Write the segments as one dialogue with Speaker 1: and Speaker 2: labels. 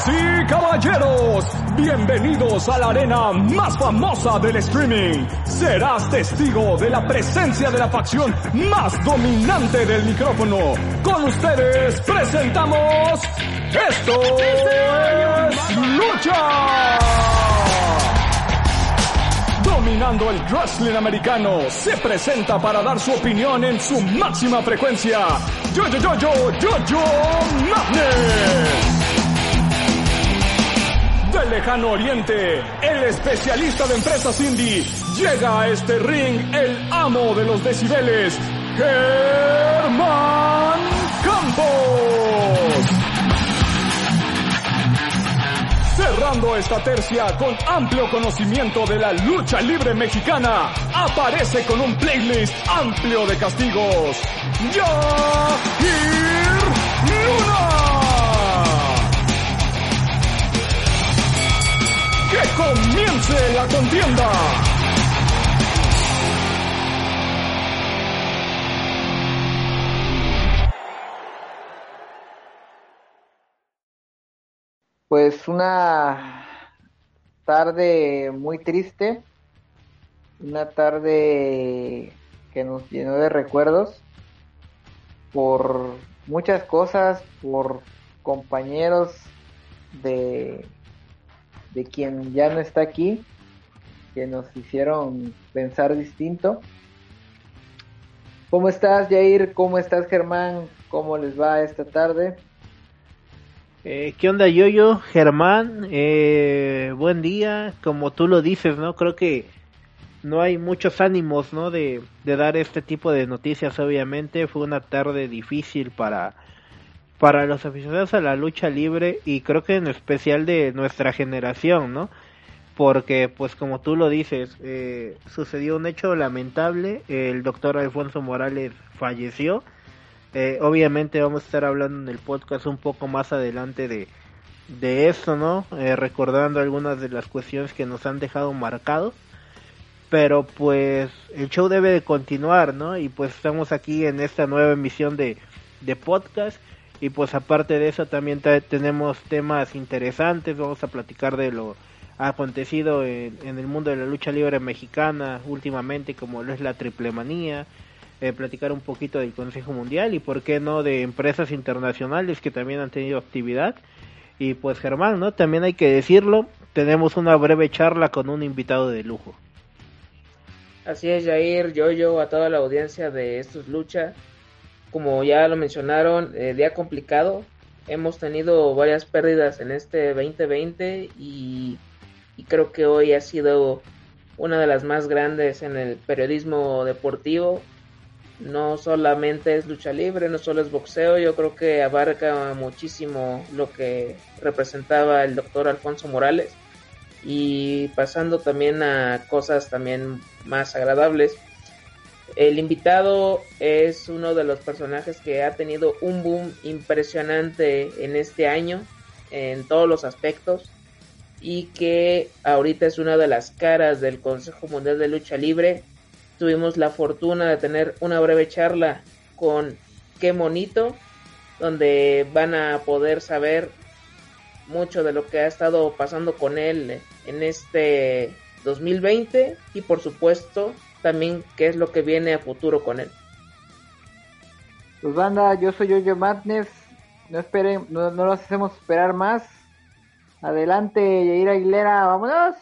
Speaker 1: Damas y caballeros, bienvenidos a la arena más famosa del streaming. Serás testigo de la presencia de la facción más dominante del micrófono. Con ustedes presentamos esto es Lucha. Dominando el wrestling americano, se presenta para dar su opinión en su máxima frecuencia. Yo, yo, yo, yo, yo, yo, Madness. Del lejano oriente, el especialista de empresas indie, llega a este ring el amo de los decibeles, Germán Campos. Cerrando esta tercia con amplio conocimiento de la lucha libre mexicana, aparece con un playlist amplio de castigos. Yahir comience la contienda!
Speaker 2: Pues una tarde muy triste, una tarde que nos llenó de recuerdos por muchas cosas, por compañeros de, de quien ya no está aquí, que nos hicieron pensar distinto. ¿Cómo estás, Jair? ¿Cómo estás, Germán? ¿Cómo les va esta tarde?
Speaker 3: Eh, ¿Qué onda, Yoyo? Germán, eh, buen día. Como tú lo dices, ¿no? Creo que no hay muchos ánimos, ¿no? De, de dar este tipo de noticias, obviamente. Fue una tarde difícil para, para los aficionados a la lucha libre y creo que en especial de nuestra generación, ¿no? Porque, pues como tú lo dices, eh, sucedió un hecho lamentable. El doctor Alfonso Morales falleció. Eh, obviamente vamos a estar hablando en el podcast un poco más adelante de, de eso, ¿no? Eh, recordando algunas de las cuestiones que nos han dejado marcados. Pero pues el show debe de continuar, ¿no? Y pues estamos aquí en esta nueva emisión de, de podcast. Y pues aparte de eso también tenemos temas interesantes. Vamos a platicar de lo acontecido en, el mundo de la lucha libre mexicana últimamente, como lo es la triple manía eh, platicar un poquito del Consejo Mundial y por qué no de empresas internacionales que también han tenido actividad. Y pues Germán, ¿no? También hay que decirlo, tenemos una breve charla con un invitado de lujo.
Speaker 4: Así es, Jair, yo, yo, a toda la audiencia de Estos Lucha. Como ya lo mencionaron, eh, día complicado. Hemos tenido varias pérdidas en este 2020 y, creo que hoy ha sido una de las más grandes en el periodismo deportivo no solamente es lucha libre, no solo es boxeo, yo creo que abarca muchísimo lo que representaba el doctor Alfonso Morales y pasando también a cosas también más agradables. El invitado es uno de los personajes que ha tenido un boom impresionante en este año en todos los aspectos y que ahorita es una de las caras del Consejo Mundial de Lucha Libre. Tuvimos la fortuna de tener una breve charla con Qué Monito, donde van a poder saber mucho de lo que ha estado pasando con él en este 2020 y por supuesto también qué es lo que viene a futuro con él.
Speaker 2: Pues banda, yo soy Yoyo Madness, no esperen, no, no los hacemos esperar más. Adelante, Yair Aguilera, vámonos.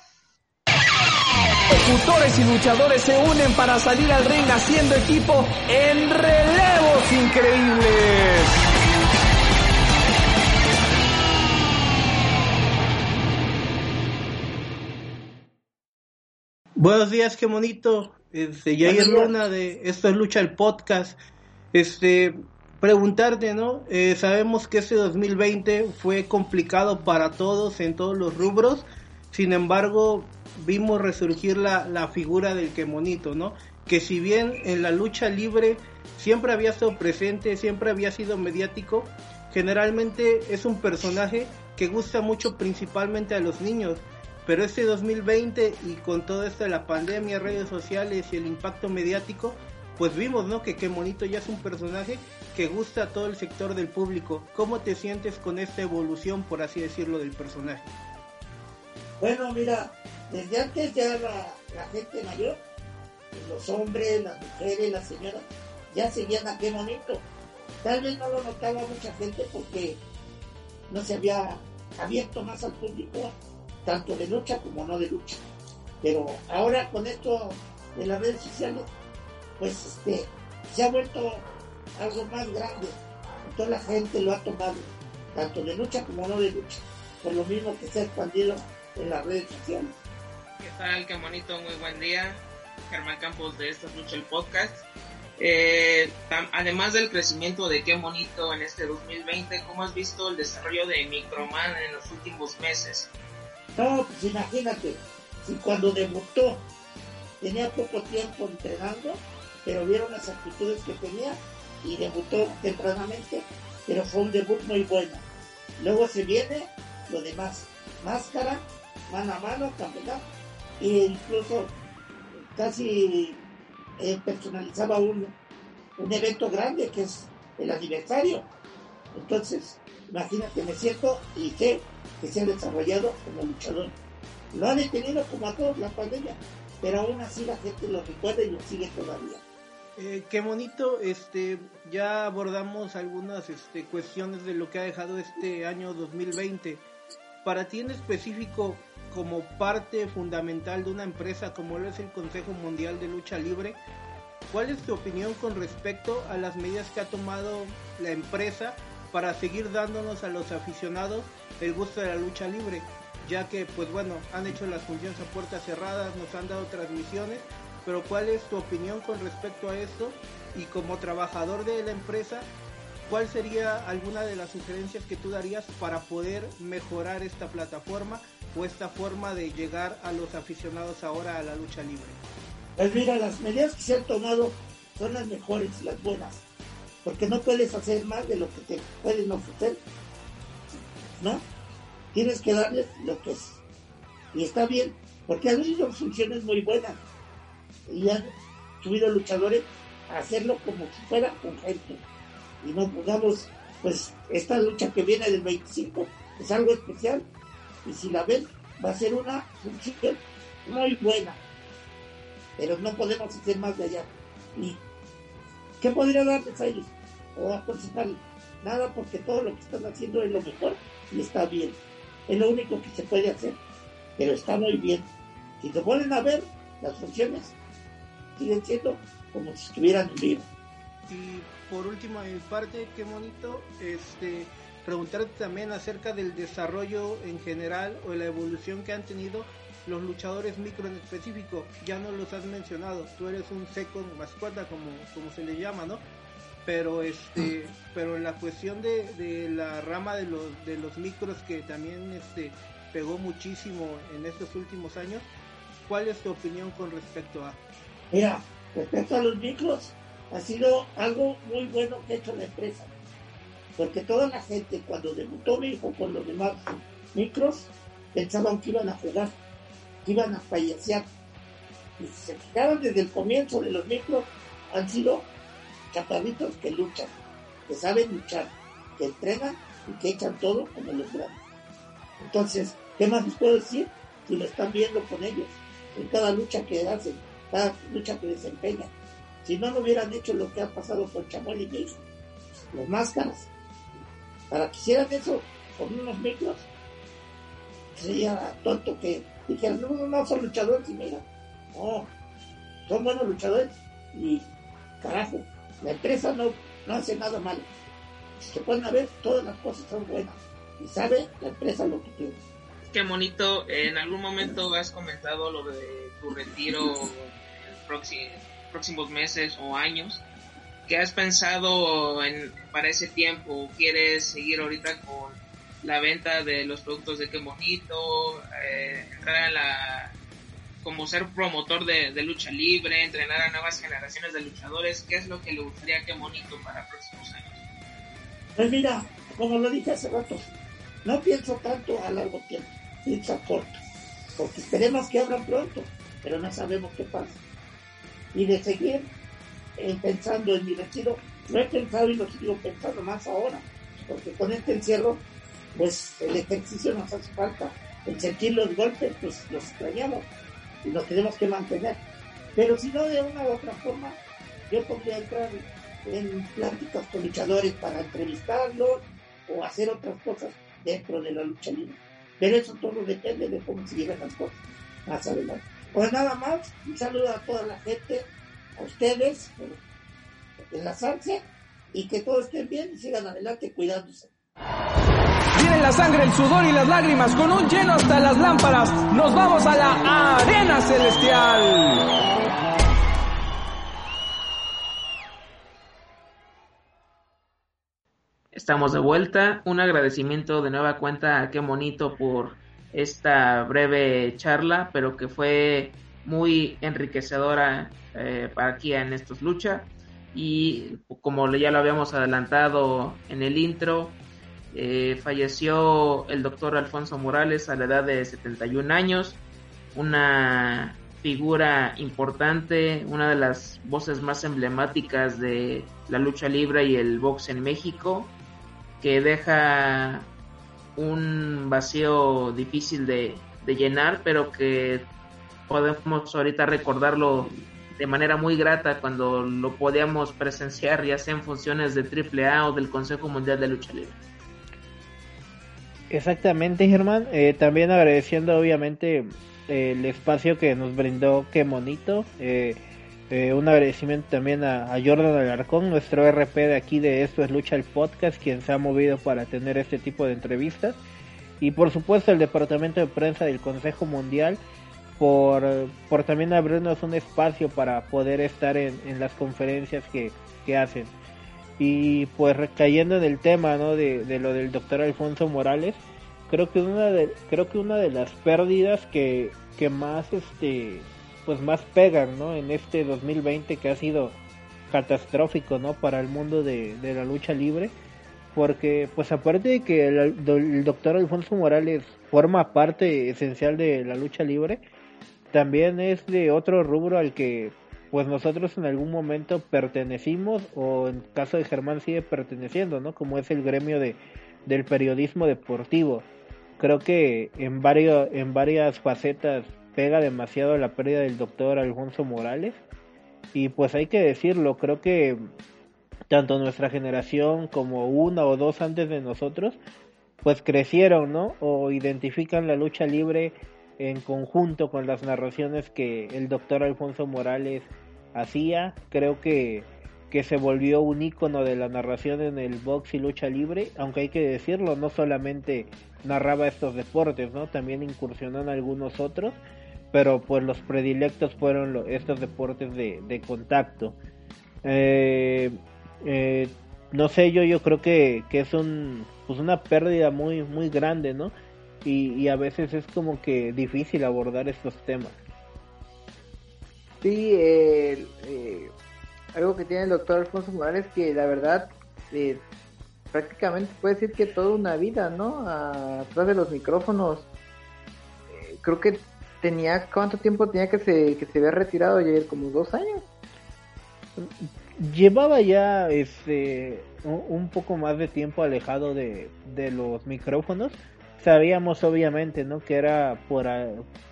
Speaker 1: Ejecutores y luchadores se unen para salir al ring haciendo equipo en relevos increíbles.
Speaker 3: Buenos días, qué bonito. Este, Jair Luna de Esto es Lucha el Podcast. Este, preguntarte, ¿no? Eh, sabemos que este 2020 fue complicado para todos en todos los rubros. Sin embargo, vimos resurgir la, la figura del que monito, ¿no? Que si bien en la lucha libre siempre había estado presente, siempre había sido mediático, generalmente es un personaje que gusta mucho principalmente a los niños. Pero este 2020 y con todo esto de la pandemia, redes sociales y el impacto mediático,
Speaker 5: pues vimos, ¿no? Que qué bonito ya es un personaje que gusta a todo el sector del público. ¿Cómo te sientes con esta evolución, por así decirlo, del personaje?
Speaker 6: Bueno, mira, desde antes ya la, gente mayor, los hombres, las mujeres, las señoras, ya seguían a qué bonito. Tal vez no lo notaba mucha gente porque no se había abierto más al público, tanto de lucha como no de lucha. Pero ahora con esto de las redes sociales, pues este, se ha vuelto algo más grande. Toda la gente lo ha tomado, tanto de lucha como no de lucha, por lo mismo que se ha expandido en las redes sociales.
Speaker 4: ¿Qué tal? Qué bonito, muy buen día. Germán Campos de Esta Lucha el Podcast. Eh, además del crecimiento de Qué Bonito en este 2020, ¿cómo has visto el desarrollo de Microman en los últimos meses?
Speaker 6: No, pues imagínate, si cuando debutó tenía poco tiempo entrenando, pero vieron las actitudes que tenía y debutó tempranamente, pero fue un debut muy bueno. Luego se viene lo demás, máscara, mano a mano, campeonato, e incluso casi eh, personalizaba un, un evento grande que es el aniversario. Entonces, imagínate, me siento y sé que se ha desarrollado como luchador. Lo ha detenido como a todos la pandemia, pero aún así la gente lo recuerda y lo sigue todavía.
Speaker 5: Eh, qué bonito, este, ya abordamos algunas este, cuestiones de lo que ha dejado este año 2020. Para ti en específico, como parte fundamental de una empresa como lo es el Consejo Mundial de Lucha Libre, ¿cuál es tu opinión con respecto a las medidas que ha tomado la empresa para seguir dándonos a los aficionados el gusto de la lucha libre? Ya que, pues bueno, han hecho las funciones a puertas cerradas, nos han dado transmisiones, pero ¿cuál es tu opinión con respecto a esto? Y como trabajador de la empresa, ¿cuál sería alguna de las sugerencias que tú darías para poder mejorar esta plataforma o esta forma de llegar a los aficionados ahora a la lucha libre?
Speaker 6: Pues mira, las medidas que se han tomado son las mejores, las buenas, porque no puedes hacer más de lo que te pueden ofrecer, ¿no? Tienes que darles lo que es. Y está bien, porque han habido funciones muy buenas y han subido luchadores a hacerlo como si fuera con gente. Y no pongamos, pues, esta lucha que viene del 25 es algo especial y si la ven, va a ser una función muy buena. Pero no podemos hacer más de allá. ¿Y qué podría darles a? O aconsejarles. Nada, porque todo lo que están haciendo es lo mejor y está bien. Es lo único que se puede hacer. Pero está muy bien. Si se vuelven a ver, las funciones siguen siendo como si estuvieran en vivo.
Speaker 5: Y por último, de mi parte, qué bonito, este, preguntarte también acerca del desarrollo en general o la evolución que han tenido los luchadores micro en específico. Ya no los has mencionado, tú eres un second mascota como, como se le llama, ¿no? Pero este, pero en la cuestión de, de la rama de los, de los micros que también este pegó muchísimo en estos últimos años, ¿cuál es tu opinión con respecto a?
Speaker 6: Mira, respecto a los micros, ha sido algo muy bueno que ha hecho la empresa porque toda la gente cuando debutó mi hijo con los demás micros pensaban que iban a jugar, que iban a fallecer. Y si se fijaron desde el comienzo de los micros, han sido chaparritos que luchan, que saben luchar, que entrenan y que echan todo como los grandes. Entonces, ¿qué más les puedo decir? Si lo están viendo con ellos, en cada lucha que hacen, cada lucha que desempeñan. Si no, no hubieran hecho lo que ha pasado con Chamuel y mi hijo, los máscaras, para que hicieran eso con unos micros, sería tonto que dijeran, no, no, no, son luchadores y mira, no, son buenos luchadores y carajo, la empresa no, no hace nada malo. Se pueden ver, todas las cosas son buenas y sabe la empresa lo que tiene.
Speaker 4: Qué bonito, en algún momento has comentado lo de tu retiro en próximos meses o años. ¿Qué has pensado en, para ese tiempo? ¿Quieres seguir ahorita con la venta de los productos de Qué Bonito? Eh, entrar a la como ser promotor de, lucha libre, entrenar a nuevas generaciones de luchadores, ¿qué es lo que le gustaría Qué Bonito para próximos años?
Speaker 6: Pues mira, como lo dije hace rato, no pienso tanto a largo tiempo, pienso a corto, porque esperemos que abran pronto, pero no sabemos qué pasa. Y de seguir eh, pensando en mi retiro, lo he pensado y lo sigo pensando más ahora, porque con este encierro, pues el ejercicio nos hace falta, el sentir los golpes, pues los extrañamos y nos tenemos que mantener. Pero si no, de una u otra forma, yo podría entrar en pláticas con luchadores para entrevistarlos o hacer otras cosas dentro de la lucha libre. Pero eso todo depende de cómo se lleven las cosas más adelante. Pues nada más, un saludo a toda la gente, a ustedes, por enlazarse y que todos estén bien y sigan adelante cuidándose.
Speaker 1: Vienen la sangre, el sudor y las lágrimas con un lleno hasta las lámparas. Nos vamos a la arena celestial.
Speaker 4: Estamos de vuelta. Un agradecimiento de nueva cuenta a Qué Monito por esta breve charla, pero que fue muy enriquecedora eh, para aquí en estos lucha. Y como ya lo habíamos adelantado en el intro, eh, falleció el doctor Alfonso Morales a la edad de 71 años, una figura importante, una de las voces más emblemáticas de la lucha libre y el box en México que deja un vacío difícil de, llenar, pero que podemos ahorita recordarlo de manera muy grata cuando lo podíamos presenciar, ya sea en funciones de AAA o del Consejo Mundial de Lucha Libre.
Speaker 3: Exactamente, Germán. Eh, también agradeciendo, obviamente, el espacio que nos brindó Qué Monito. Eh, eh, un agradecimiento también a, Jordan Alarcón, nuestro RP de aquí de Esto es Lucha el Podcast, quien se ha movido para tener este tipo de entrevistas. Y por supuesto el Departamento de Prensa del Consejo Mundial por, por también abrirnos un espacio para poder estar en, las conferencias que, hacen. Y pues recayendo en el tema ¿no? de, de lo del doctor Alfonso Morales, creo que una de, creo que una de las pérdidas que, que más este pues más pegan, ¿no? En este 2020 que ha sido catastrófico, ¿no? Para el mundo de, la lucha libre, porque pues aparte de que el, doctor Alfonso Morales forma parte esencial de la lucha libre, también es de otro rubro al que pues nosotros en algún momento pertenecimos o en caso de Germán sigue perteneciendo, ¿no? Como es el gremio de, del periodismo deportivo. Creo que en varios en varias facetas pega demasiado la pérdida del doctor Alfonso Morales. Y pues hay que decirlo, creo que tanto nuestra generación como una o dos antes de nosotros, pues crecieron, ¿no? O identifican la lucha libre en conjunto con las narraciones que el doctor Alfonso Morales hacía. Creo que, que se volvió un icono de la narración en el box y lucha libre, aunque hay que decirlo, no solamente narraba estos deportes, ¿no? También incursionó en algunos otros pero pues los predilectos fueron estos deportes de, contacto. Eh, eh, no sé, yo yo creo que, es un pues una pérdida muy muy grande, ¿no? Y, a veces es como que difícil abordar estos temas.
Speaker 2: Sí, eh, algo que tiene el doctor Alfonso Morales que la verdad prácticamente puede decir que toda una vida, ¿no? Atrás de los micrófonos. creo que tenía cuánto tiempo tenía que se que se había retirado ayer como dos años
Speaker 3: llevaba ya este un poco más de tiempo alejado de, de los micrófonos sabíamos obviamente no que era por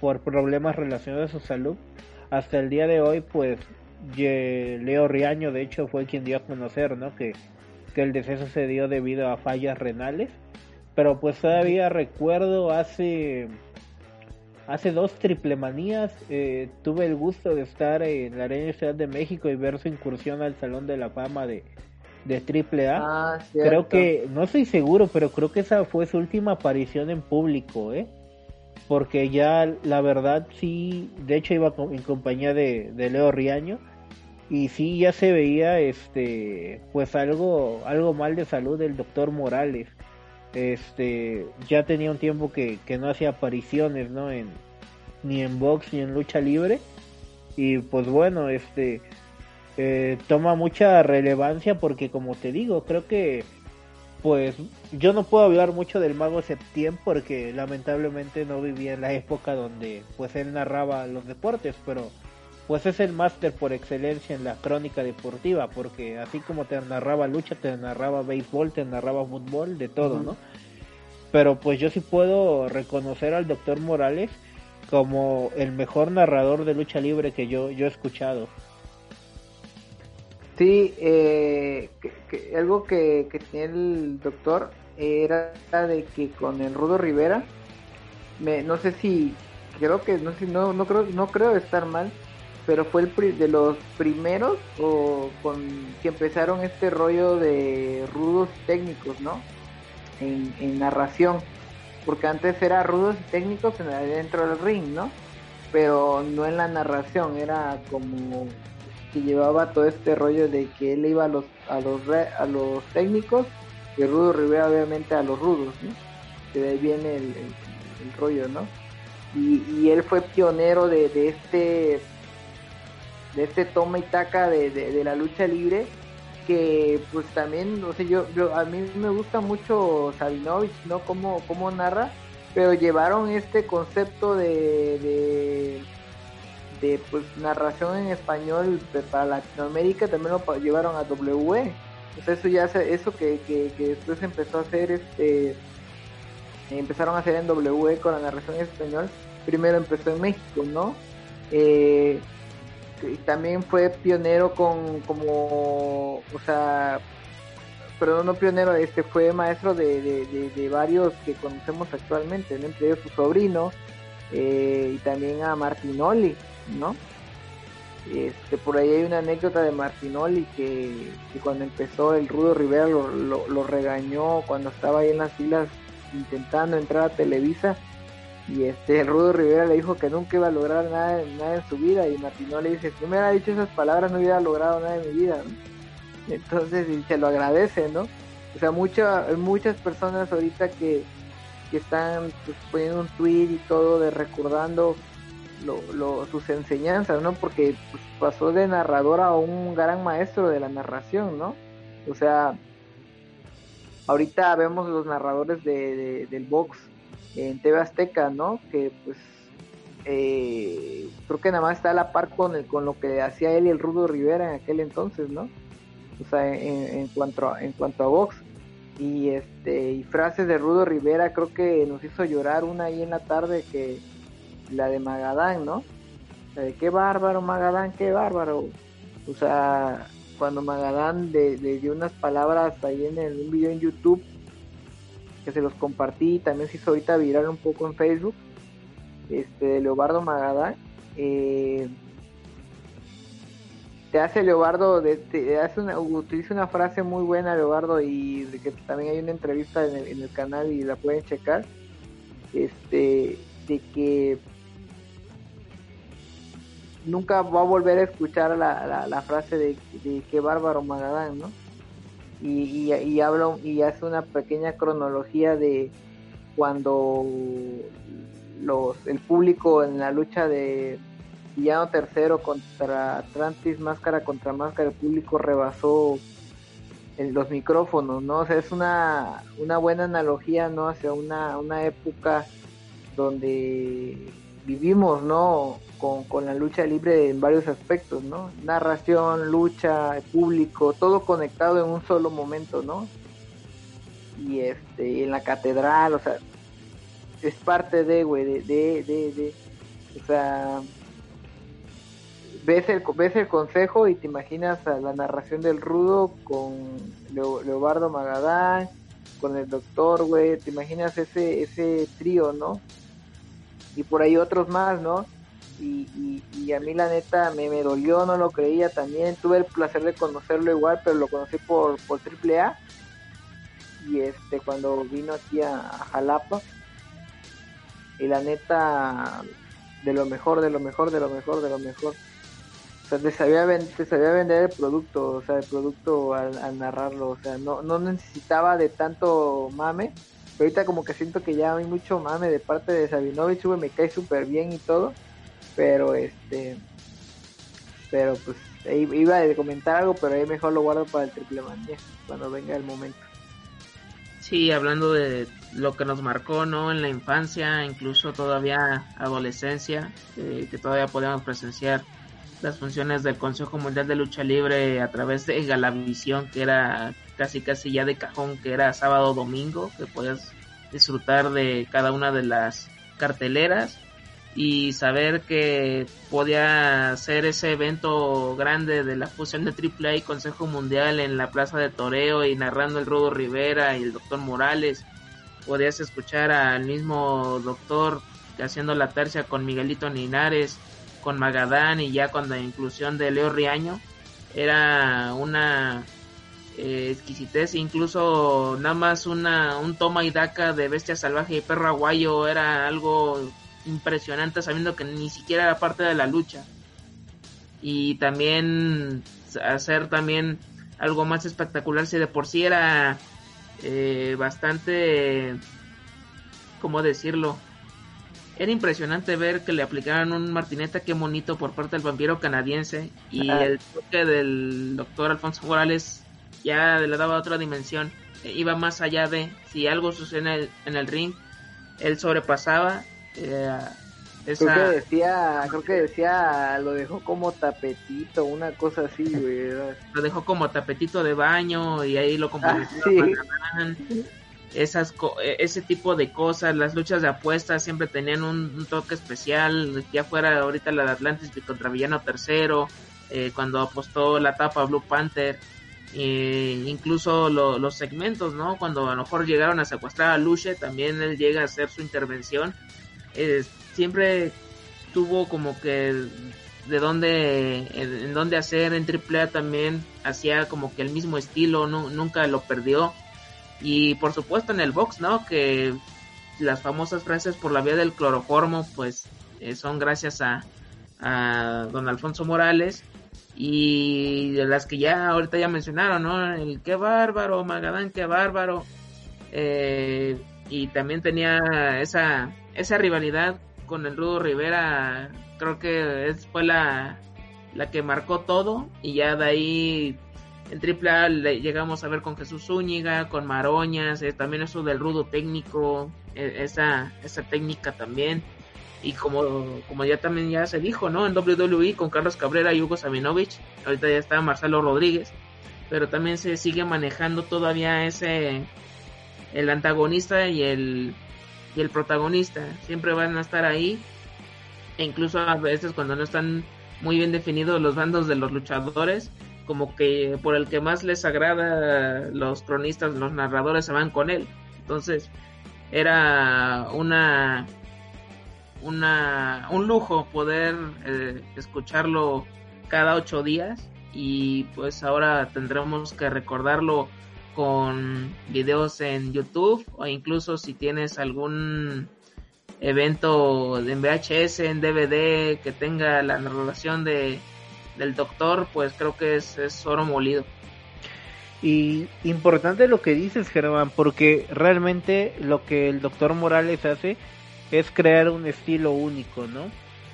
Speaker 3: por problemas relacionados a su salud. Hasta el día de hoy pues Leo Riaño de hecho fue quien dio a conocer no que que el deceso se dio debido a fallas renales. Pero pues todavía recuerdo hace hace dos triplemanías eh, tuve el gusto de estar en la Arena Ciudad de México y ver su incursión al Salón de la Fama de, de AAA. Ah, creo que, no estoy seguro, pero creo que esa fue su última aparición en público, ¿eh? Porque ya, la verdad, sí, de hecho iba en compañía de, de Leo Riaño y sí ya se veía, este, pues algo, algo mal de salud del doctor Morales este ya tenía un tiempo que, no hacía apariciones no en ni en box ni en lucha libre y pues bueno este eh, toma mucha relevancia porque como te digo creo que pues yo no puedo hablar mucho del mago Septiembre porque lamentablemente no vivía en la época donde pues él narraba los deportes pero pues es el máster por excelencia en la crónica deportiva, porque así como te narraba lucha, te narraba béisbol, te narraba fútbol, de todo, ¿no? Pero pues yo sí puedo reconocer al doctor Morales como el mejor narrador de lucha libre que yo, yo he escuchado.
Speaker 2: Sí, eh, algo que, que tenía el doctor era de que con el Rudo Rivera, me, no sé si, creo que, no sé, no, no creo, no creo estar mal, pero fue el de los primeros o con que empezaron este rollo de rudos técnicos, ¿no? En, narración, porque antes era rudos técnicos en, dentro del ring, ¿no? Pero no en la narración, era como llevaba todo este rollo de que él iba a los a los a los técnicos y Rudo Rivera obviamente a los rudos. Que de ahí viene el, rollo, ¿no? Y, él fue pionero de, este de este toma y taca de, la lucha libre que pues también, no sé, yo, yo a mí me gusta mucho Sabinovich, ¿no? Cómo, cómo narra, pero llevaron este concepto de de pues narración en español para Latinoamérica también lo llevaron a W eso ya eso que, que, después empezó a hacer este empezaron a hacer en W con la narración en español. Primero empezó en México no eh, también fue pionero con como o sea perdón no pionero este fue maestro de, de, varios que conocemos actualmente entre ellos su sobrino eh, y también a Martinoli ¿no? Este, por ahí hay una anécdota de Martinoli que, cuando empezó el Rudo Rivera lo, lo, regañó cuando estaba ahí en las filas intentando entrar a Televisa y este el Rudo Rivera le dijo que nunca iba a lograr nada, nada en su vida y Martinoli dice si me hubiera dicho esas palabras no hubiera logrado nada en mi vida entonces y se lo agradece no o sea muchas muchas personas ahorita que, que están pues, poniendo un tweet y todo de recordando lo, sus enseñanzas, ¿no? Porque pues, pasó de narrador a un gran maestro de la narración, ¿no? O sea, ahorita vemos los narradores de, del box en TV Azteca, ¿no? Que pues eh, creo que nada más está a la par con, el, con lo que hacía él y el Rudo Rivera en aquel entonces, ¿no? O sea, en, en cuanto a, en cuanto a box y este y frases de Rudo Rivera creo que nos hizo llorar una ahí en la tarde que la de Magadán, ¿no? qué bárbaro Magadán, qué bárbaro. O sea, cuando Magadán le, dio unas palabras ahí en el, un video en YouTube, que se los compartí, también se hizo ahorita viral un poco en Facebook, este, de Leobardo Magadán, eh, te hace Leobardo, de, te hace una, utiliza una frase muy buena Leobardo y de que también hay una entrevista en el, en el canal y la pueden checar, este, de que nunca va a volver a escuchar la, la, frase de, de, qué bárbaro Magadán, ¿no? Y, y, y, hace una pequeña cronología de cuando los, el público en la lucha de Villano Tercero contra Atlantis, máscara contra máscara, el público rebasó en los micrófonos, ¿no? O sea, es una, una buena analogía, ¿no? Hacia una, una época donde vivimos, ¿no? Con, con, la lucha libre en varios aspectos, ¿no? Narración, lucha, público, todo conectado en un solo momento, ¿no? Y este, en la catedral, o sea, es parte de, güey, de, de, de, de, o sea, ves el, ves el consejo y te imaginas a la narración del rudo con Leobardo Magadán, con el doctor, güey, te imaginas ese, ese trío, ¿no? Y por ahí otros más, ¿no? Y, y, a mí la neta me, me, dolió, no lo creía también, tuve el placer de conocerlo igual, pero lo conocí por, por AAA y este cuando vino aquí a, Jalapa. Y la neta de lo mejor, de lo mejor, de lo mejor, de lo mejor. O sea, te sabía, sabía vender el producto, o sea, el producto al, al narrarlo, o sea, no, no necesitaba de tanto mame, ahorita como que siento que ya hay mucho mame de parte de Sabinovich, güey, me cae súper bien y todo, pero este, pero pues iba a comentar algo, pero ahí mejor lo guardo para el triple manía, cuando venga el momento.
Speaker 4: Sí, hablando de lo que nos marcó, ¿no? En la infancia, incluso todavía adolescencia, eh, que todavía podemos presenciar las funciones del Consejo Mundial de Lucha Libre a través de Galavisión, que era casi casi ya de cajón, que era sábado domingo, que podías disfrutar de cada una de las carteleras y saber que podía ser ese evento grande de la fusión de AAA y Consejo Mundial en la Plaza de Toreo y narrando el Rudo Rivera y el Doctor Morales. Podías escuchar al mismo Doctor haciendo la tercia con Miguelito Linares, con Magadán y ya con la inclusión de Leo Riaño. Era una eh, exquisitez, incluso nada más una, un toma y daca de Bestia Salvaje y Perro Aguayo era algo impresionante sabiendo que ni siquiera era parte de la lucha. Y también hacer también algo más espectacular si de por sí era eh, bastante, ¿cómo decirlo? Era impresionante ver que le aplicaran un martineta, qué bonito por parte del vampiro canadiense. Y el toque del doctor Alfonso Morales ya le daba otra dimensión. E iba más allá de si algo sucede en el, en el ring, él sobrepasaba eh, esa...
Speaker 2: Creo que decía, creo que decía, lo dejó como tapetito, una cosa así, güey.
Speaker 4: Lo dejó como tapetito de baño y ahí lo
Speaker 2: ah, sí.
Speaker 4: Esas e, ese tipo de cosas, las luchas de apuestas siempre tenían un, toque especial, ya fuera ahorita la de Atlantis contra Villano Tercero, eh, cuando apostó la tapa Blue Panther, incluso los segmentos, ¿no? Cuando a lo mejor llegaron a secuestrar a Luche, también él llega a hacer su intervención. Eh, siempre tuvo como que de dónde, en, dónde hacer en AAA también, hacía como que el mismo estilo, no, nunca lo perdió. Y por supuesto en el box, ¿no? Que las famosas frases por la vía del cloroformo, pues eh, son gracias a, a don Alfonso Morales y de las que ya ahorita ya mencionaron, ¿no? El qué bárbaro, Magadán, qué bárbaro. Eh, y también tenía esa, esa rivalidad con el Rudo Rivera, creo que es, fue la, la que marcó todo y ya de ahí en AAA le llegamos a ver con Jesús Zúñiga, con Maroñas, eh, también eso del rudo técnico, e, esa, esa técnica también y como, como ya también ya se dijo, ¿no? En WWE con Carlos Cabrera y Hugo Sabinovich, ahorita ya está Marcelo Rodríguez, pero también se sigue manejando todavía ese, el antagonista y el, y el protagonista, siempre van a estar ahí, e incluso a veces cuando no están muy bien definidos los bandos de los luchadores, como que por el que más les agrada los cronistas, los narradores se van con él. Entonces, era una una, un lujo poder eh, escucharlo cada ocho días y pues ahora tendremos que recordarlo con videos en YouTube o incluso si tienes algún evento en VHS, en DVD que tenga la narración de, del doctor, pues creo que es, es oro molido.
Speaker 3: Y importante lo que dices, Germán, porque realmente lo que el doctor Morales hace es crear un estilo único, ¿no?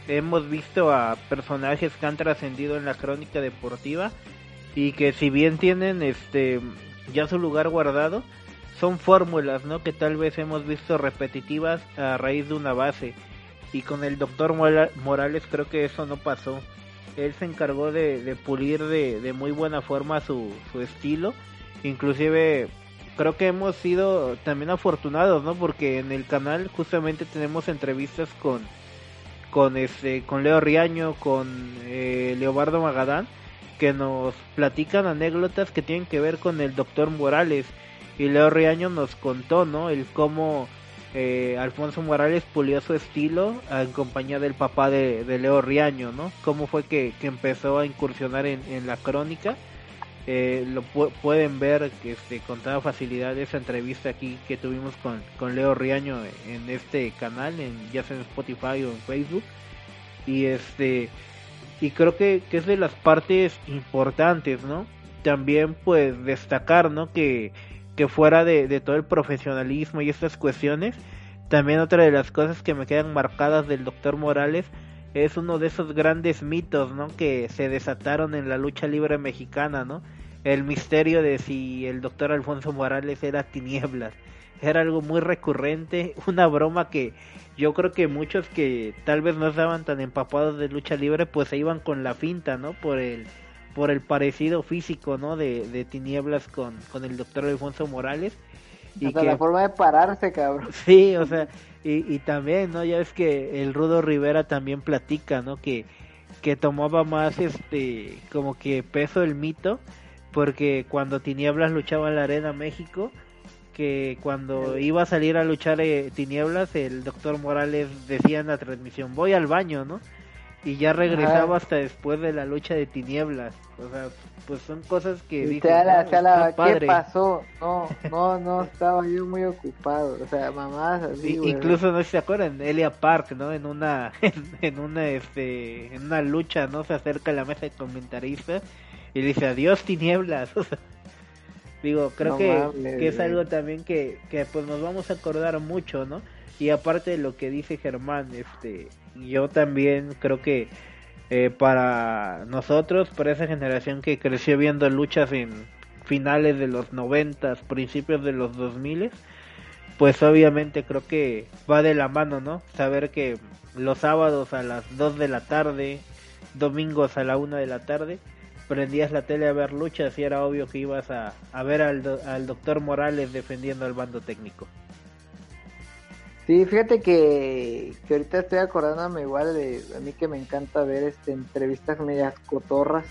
Speaker 3: Hemos visto a personajes que han trascendido en la crónica deportiva y que si bien tienen este ya su lugar guardado, son fórmulas, ¿no? Que tal vez hemos visto repetitivas a raíz de una base. Y con el doctor Morales creo que eso no pasó. Él se encargó de, pulir de, de, muy buena forma su, su estilo. Inclusive creo que hemos sido también afortunados, ¿no? Porque en el canal justamente tenemos entrevistas con con este con Leo Riaño, con eh, Leobardo Magadán que nos platican anécdotas que tienen que ver con el doctor Morales y Leo Riaño nos contó, ¿no? El cómo eh, Alfonso Morales pulió su estilo en compañía del papá de, Leo Riaño, ¿no? Cómo fue que, empezó a incursionar en, en la crónica eh, lo pueden ver este, con toda facilidad esa entrevista aquí que tuvimos con, con Leo Riaño en este canal, en, ya sea en Spotify o en Facebook. Y este y creo que, que es de las partes importantes, ¿no? También pues destacar, ¿no? Que, que fuera de, de todo el profesionalismo y estas cuestiones, también otra de las cosas que me quedan marcadas del doctor Morales es uno de esos grandes mitos, ¿no? Que se desataron en la lucha libre mexicana, ¿no? el misterio de si el doctor Alfonso Morales era tinieblas. Era algo muy recurrente, una broma que yo creo que muchos que tal vez no estaban tan empapados de lucha libre, pues se iban con la finta, ¿no? Por el por el parecido físico, ¿no? De, de tinieblas con, con el doctor Alfonso Morales.
Speaker 2: Y Hasta la forma de pararse, cabrón.
Speaker 3: Sí, o sea, y, y también, ¿no? Ya es que el Rudo Rivera también platica, ¿no? Que, que tomaba más, este, como que peso el mito, porque cuando Tinieblas luchaba en la Arena México, que cuando iba a salir a luchar eh, Tinieblas, el doctor Morales decía en la transmisión, voy al baño, ¿no? Y ya regresaba hasta después de la lucha de Tinieblas. O sea, pues son cosas que...
Speaker 2: Dice, ¿Qué pasó? No, no, no, estaba yo muy ocupado. O sea, mamás así,
Speaker 3: Incluso, no se acuerdan, Elia Park, ¿no? En una, en, una, este, en una lucha, ¿no? Se acerca a la mesa de comentaristas y le dice, adiós Tinieblas. O sea, Digo, creo que, que, es algo también que, que pues nos vamos a acordar mucho, ¿no? Y aparte de lo que dice Germán, este, yo también creo que eh, para nosotros, para esa generación que creció viendo luchas en finales de los noventas, principios de los dos miles, pues obviamente creo que va de la mano, ¿no? Saber que los sábados a las 2 de la tarde, domingos a la 1 de la tarde, prendías la tele a ver luchas y era obvio que ibas a, a ver al, al doctor Morales defendiendo al bando técnico.
Speaker 2: Sí, fíjate que, que ahorita estoy acordándome igual de a mí que me encanta ver este entrevistas medias cotorras.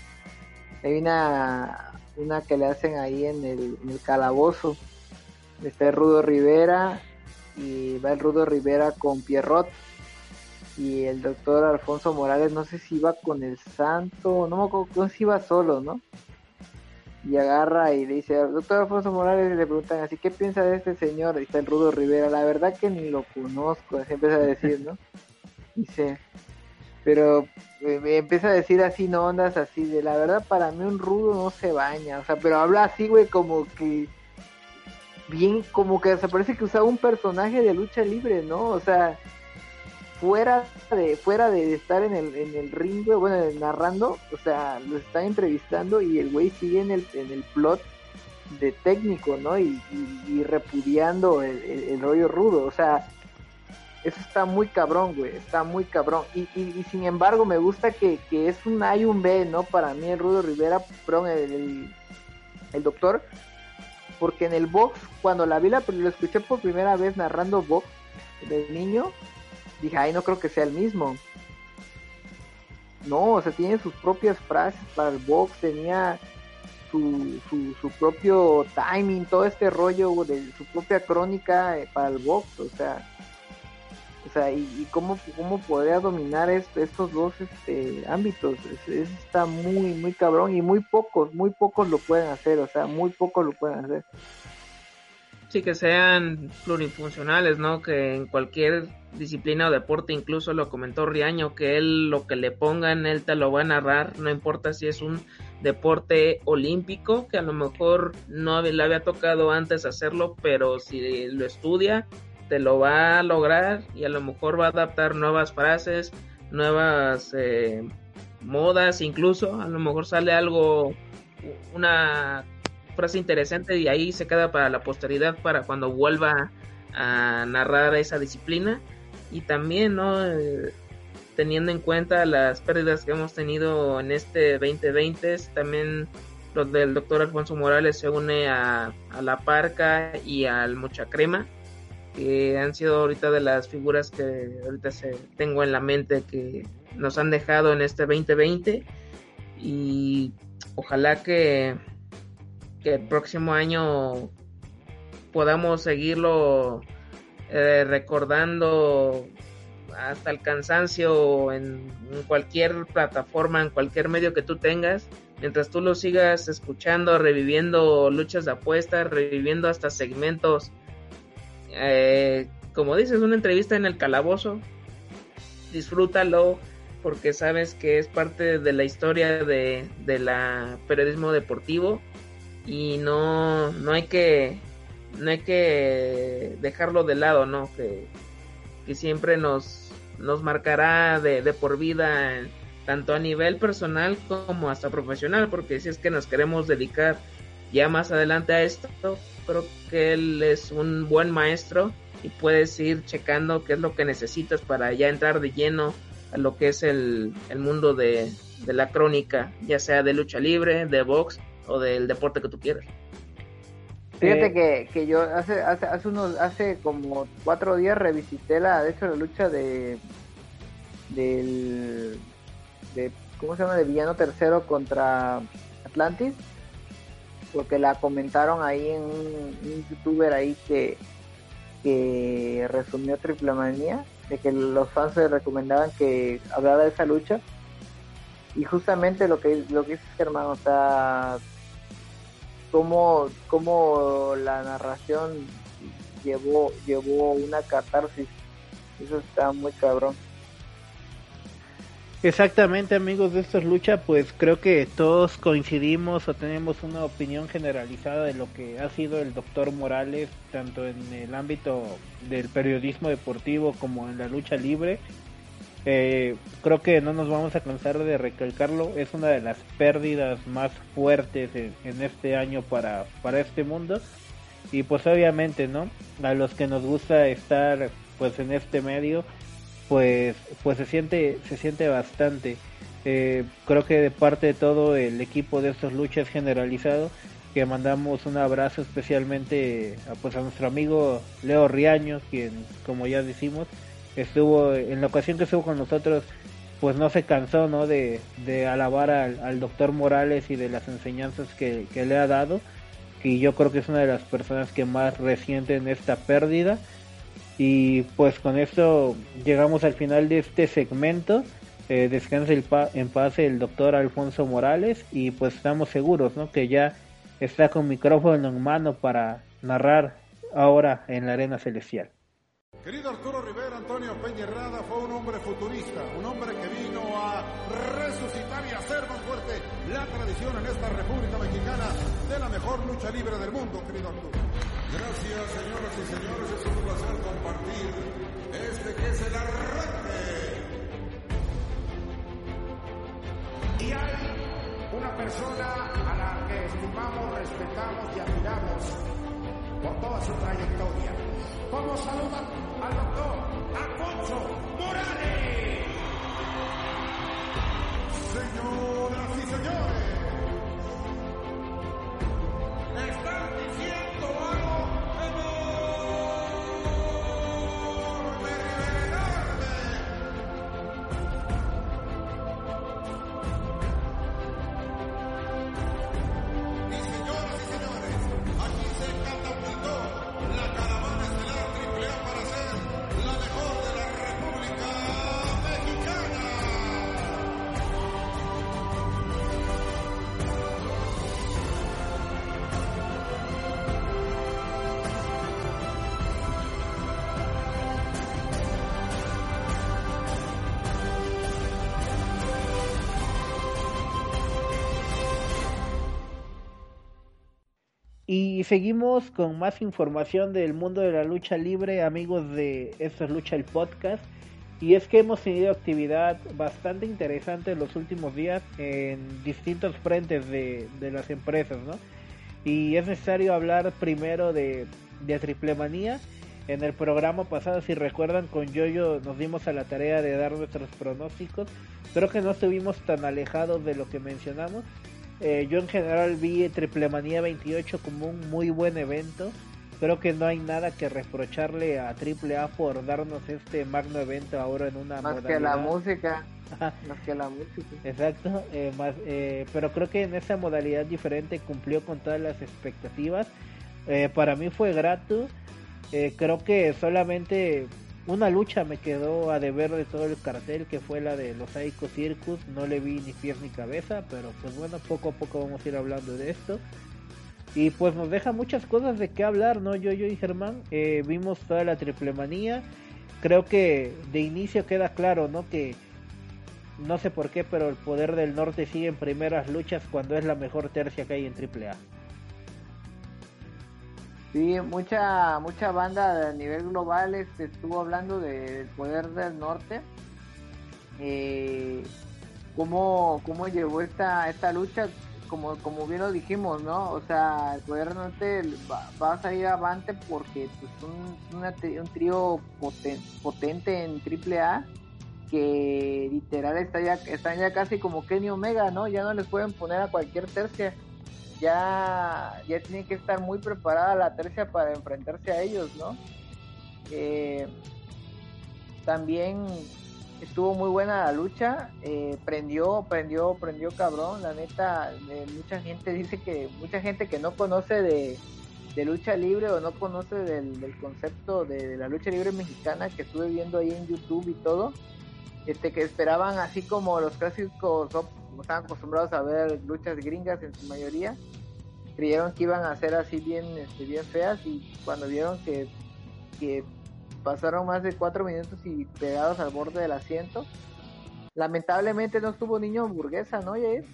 Speaker 2: Hay una, una que le hacen ahí en el, calabozo. Está el Rudo Rivera y va el Rudo Rivera con Pierrot y el doctor Alfonso Morales, no sé si iba con el santo, no me acuerdo si iba solo, ¿no? Y agarra y le dice, doctor Alfonso Morales, y le preguntan así, ¿qué piensa de este señor? Y está el Rudo Rivera, la verdad que ni lo conozco, así empieza a decir, ¿no? Dice, pero eh, empieza a decir así, no ondas así, de la verdad para mí un rudo no se baña, o sea, pero habla así, güey, como que bien, como que se parece que usaba un personaje de lucha libre, ¿no? O sea, fuera de fuera de estar en el, en el ring, bueno, narrando, o sea, lo están entrevistando y el güey sigue en el, en el plot de técnico, ¿no? Y, y, repudiando el, rollo rudo, o sea, eso está muy cabrón, güey, está muy cabrón. Y, y, sin embargo, me gusta que, que, es un A y un B, ¿no? Para mí, el Rudo Rivera, perdón, el, el, doctor, porque en el box, cuando la vi, la, lo escuché por primera vez narrando box del niño, dije, ay, no creo que sea el mismo. No, o sea, tiene sus propias frases para el box, tenía su, su, propio timing, todo este rollo de su propia crónica eh, para el box, o sea, o sea, y, cómo, cómo podría dominar estos dos este, ámbitos, es, está muy, muy cabrón y muy pocos, muy pocos lo pueden hacer, o sea, muy pocos lo pueden hacer.
Speaker 4: Sí, que sean plurifuncionales, ¿no? Que en cualquier disciplina o deporte, incluso lo comentó Riaño, que él lo que le pongan, él te lo va a narrar, no importa si es un deporte olímpico, que a lo mejor no le había tocado antes hacerlo, pero si lo estudia, te lo va a lograr y a lo mejor va a adaptar nuevas frases, nuevas eh, modas, incluso a lo mejor sale algo, una frase interesante y ahí se queda para la posteridad para cuando vuelva a narrar esa disciplina. Y también no eh, teniendo en cuenta las pérdidas que hemos tenido en este 2020 también los del doctor Alfonso Morales se une a, a la Parca y al Mucha Crema que han sido ahorita de las figuras que ahorita se tengo en la mente que nos han dejado en este 2020 y ojalá que que el próximo año podamos seguirlo eh, recordando hasta el cansancio en, cualquier plataforma, en cualquier medio que tú tengas, mientras tú lo sigas escuchando, reviviendo luchas de apuestas, reviviendo hasta segmentos, eh, como dices, una entrevista en el calabozo, disfrútalo porque sabes que es parte de la historia de, de la periodismo deportivo y no, no hay que no hay que dejarlo de lado, ¿no? Que, que siempre nos, nos marcará de, de por vida tanto a nivel personal como hasta profesional, porque si es que nos queremos dedicar ya más adelante a esto, creo que él es un buen maestro y puedes ir checando qué es lo que necesitas para ya entrar de lleno a lo que es el, el mundo de, de la crónica, ya sea de lucha libre, de box o del deporte que tú quieras.
Speaker 2: Fíjate
Speaker 3: Eh,
Speaker 2: que, que yo hace, hace, hace unos, hace como cuatro días revisité la, de hecho la lucha de del de ¿cómo se llama? de villano tercero contra Atlantis porque la comentaron ahí en un, un youtuber ahí que que resumió Triple Manía de que los fans le recomendaban que hablara de esa lucha y justamente lo que lo que dice Germán o sea cómo, cómo la narración llevó llevó una catarsis eso está muy cabrón
Speaker 3: Exactamente amigos de estas luchas, pues creo que todos coincidimos o tenemos una opinión generalizada de lo que ha sido el doctor Morales, tanto en el ámbito del periodismo deportivo como en la lucha libre. Eh, creo que no nos vamos a cansar de recalcarlo, es una de las pérdidas más fuertes en, este año para, para este mundo. Y pues obviamente, ¿no? A los que nos gusta estar pues en este medio, pues pues se siente se siente bastante eh, creo que de parte de todo el equipo de estos luchas generalizado que mandamos un abrazo especialmente a, pues a nuestro amigo Leo Riaño quien como ya decimos estuvo en la ocasión que estuvo con nosotros pues no se cansó no de, de alabar al, doctor Morales y de las enseñanzas que, que le ha dado y yo creo que es una de las personas que más resienten esta pérdida y pues con esto llegamos al final de este segmento. Eh, descanse el pa en paz el doctor Alfonso Morales y pues estamos seguros ¿no? que ya está con micrófono en mano para narrar ahora en la arena celestial.
Speaker 7: Querido Arturo Rivera, Antonio Peña Herrada fue un hombre futurista, un hombre que vino a resucitar y hacer más fuerte la tradición en esta República Mexicana de la mejor lucha libre del mundo, querido Arturo. Gracias, señoras y señores, es un placer compartir este que es el arranque.
Speaker 8: Y hay una persona a la que estimamos, respetamos y admiramos por toda su trayectoria. Vamos a saludar al doctor Alfonso Morales.
Speaker 7: Señoras y señores, Y
Speaker 3: seguimos con más información del mundo de la lucha libre, amigos de Esto es Lucha el Podcast. Y es que hemos tenido actividad bastante interesante en los últimos días en distintos frentes de, de las empresas, ¿no? Y es necesario hablar primero de, de Triple Manía. En el programa pasado, si recuerdan, con Yoyo nos dimos a la tarea de dar nuestros pronósticos. Creo que no estuvimos tan alejados de lo que mencionamos. Eh, yo en general vi Triple Manía 28 como un muy buen evento. Creo que no hay nada que reprocharle a Triple A por darnos este magno evento ahora en una
Speaker 2: más
Speaker 3: modalidad.
Speaker 2: que la música más que la música
Speaker 3: Exacto, eh, más, eh, pero creo que en esa modalidad diferente cumplió con todas las expectativas. Eh, para mí fue grato. Eh, creo que solamente una lucha me quedó a deber de todo el cartel, que fue la de los Psycho Circus. No le vi ni pies ni cabeza, pero pues bueno, poco a poco vamos a ir hablando de esto. Y pues nos deja muchas cosas de qué hablar, ¿no? Yo, yo y Germán eh, vimos toda la triple manía. Creo que de inicio queda claro, ¿no? Que no sé por qué, pero el poder del norte sigue en primeras luchas cuando es la mejor tercia que hay en AAA.
Speaker 2: Sí, mucha mucha banda a nivel global este, estuvo hablando del poder del norte. Eh, cómo, cómo llevó esta, esta lucha, como, como bien lo dijimos, ¿no? O sea, el Poder del Norte va, va a salir avante porque pues un, un trío poten- potente en AAA que literal está ya, están ya casi como Kenny Omega, ¿no? Ya no les pueden poner a cualquier tercia. Ya, ya tiene que estar muy preparada la tercia para enfrentarse a ellos, ¿no? Eh, también estuvo muy buena la lucha, eh, prendió, prendió, prendió cabrón, la neta, mucha gente dice que, mucha gente que no conoce de, de lucha libre o no conoce del, del concepto de, de la lucha libre mexicana que estuve viendo ahí en YouTube y todo, este que esperaban así como los clásicos, como estaban acostumbrados a ver luchas gringas en su mayoría, creyeron que iban a ser así bien, este, bien feas y cuando vieron que, que pasaron más de cuatro minutos y pegados al borde del asiento, lamentablemente no estuvo niño hamburguesa, ¿no, Yair?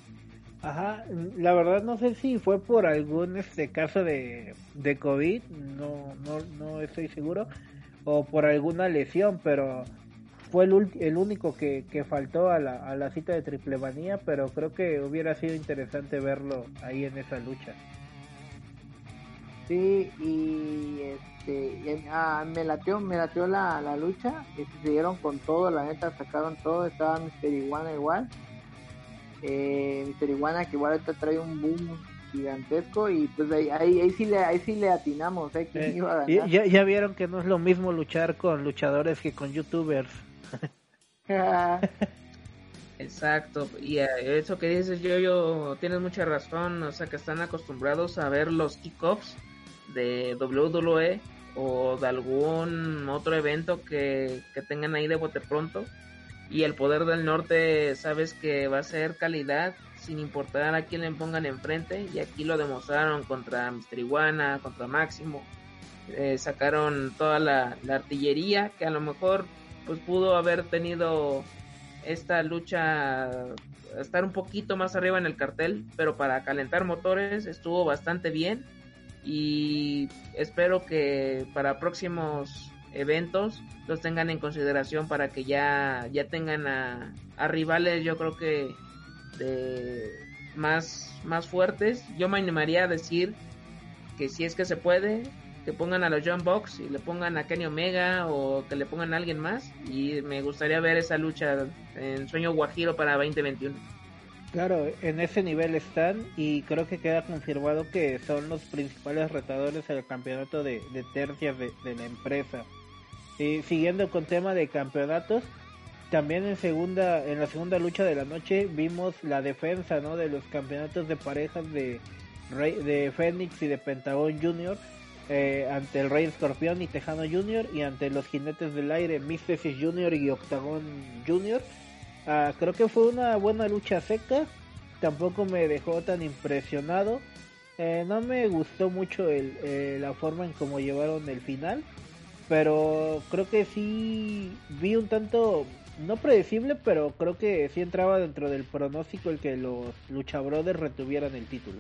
Speaker 3: Ajá, la verdad no sé si fue por algún este caso de, de COVID, no, no, no estoy seguro, o por alguna lesión, pero fue el, el único que, que faltó a la, a la cita de triple manía, pero creo que hubiera sido interesante verlo ahí en esa lucha.
Speaker 2: Sí, y este, ah, me lateó, me lateó la, la lucha, y se siguieron con todo, la neta sacaron todo, estaba Mister Iguana igual, eh, Mister Iguana que igual ahorita trae un boom gigantesco y pues ahí, ahí, ahí sí le, ahí sí le atinamos, ¿eh? ¿Quién
Speaker 3: Eh,
Speaker 2: iba a
Speaker 3: y-
Speaker 2: ganar?
Speaker 3: ya, ya vieron que no es lo mismo luchar con luchadores que con youtubers.
Speaker 4: Exacto, y eh, eso que dices yo, yo tienes mucha razón, o sea que están acostumbrados a ver los kickoffs de WWE o de algún otro evento que, que tengan ahí de bote pronto y el poder del norte sabes que va a ser calidad sin importar a quién le pongan enfrente y aquí lo demostraron contra Mr. Iguana, contra Máximo, eh, sacaron toda la, la artillería que a lo mejor pues pudo haber tenido esta lucha estar un poquito más arriba en el cartel, pero para calentar motores estuvo bastante bien y espero que para próximos eventos los tengan en consideración para que ya ya tengan a, rivales yo creo que más más fuertes. Yo me animaría a decir que si es que se puede que pongan a los John Box y le pongan a Kenny Omega o que le pongan a alguien más y me gustaría ver esa lucha en Sueño Guajiro para 2021
Speaker 3: Claro, en ese nivel están y creo que queda confirmado que son los principales retadores al campeonato de, de tercias de, la empresa. Y siguiendo con tema de campeonatos, también en segunda, en la segunda lucha de la noche vimos la defensa, ¿no? De los campeonatos de parejas de de Fénix y de Pentagón Junior eh, ante el Rey Escorpión y Tejano Junior y ante los Jinetes del Aire, Místesis Junior y Octagón Junior. Ah, creo que fue una buena lucha seca. Tampoco me dejó tan impresionado. Eh, no me gustó mucho el, eh, la forma en cómo llevaron el final. Pero creo que sí vi un tanto, no predecible, pero creo que sí entraba dentro del pronóstico el que los Lucha Brothers retuvieran el título.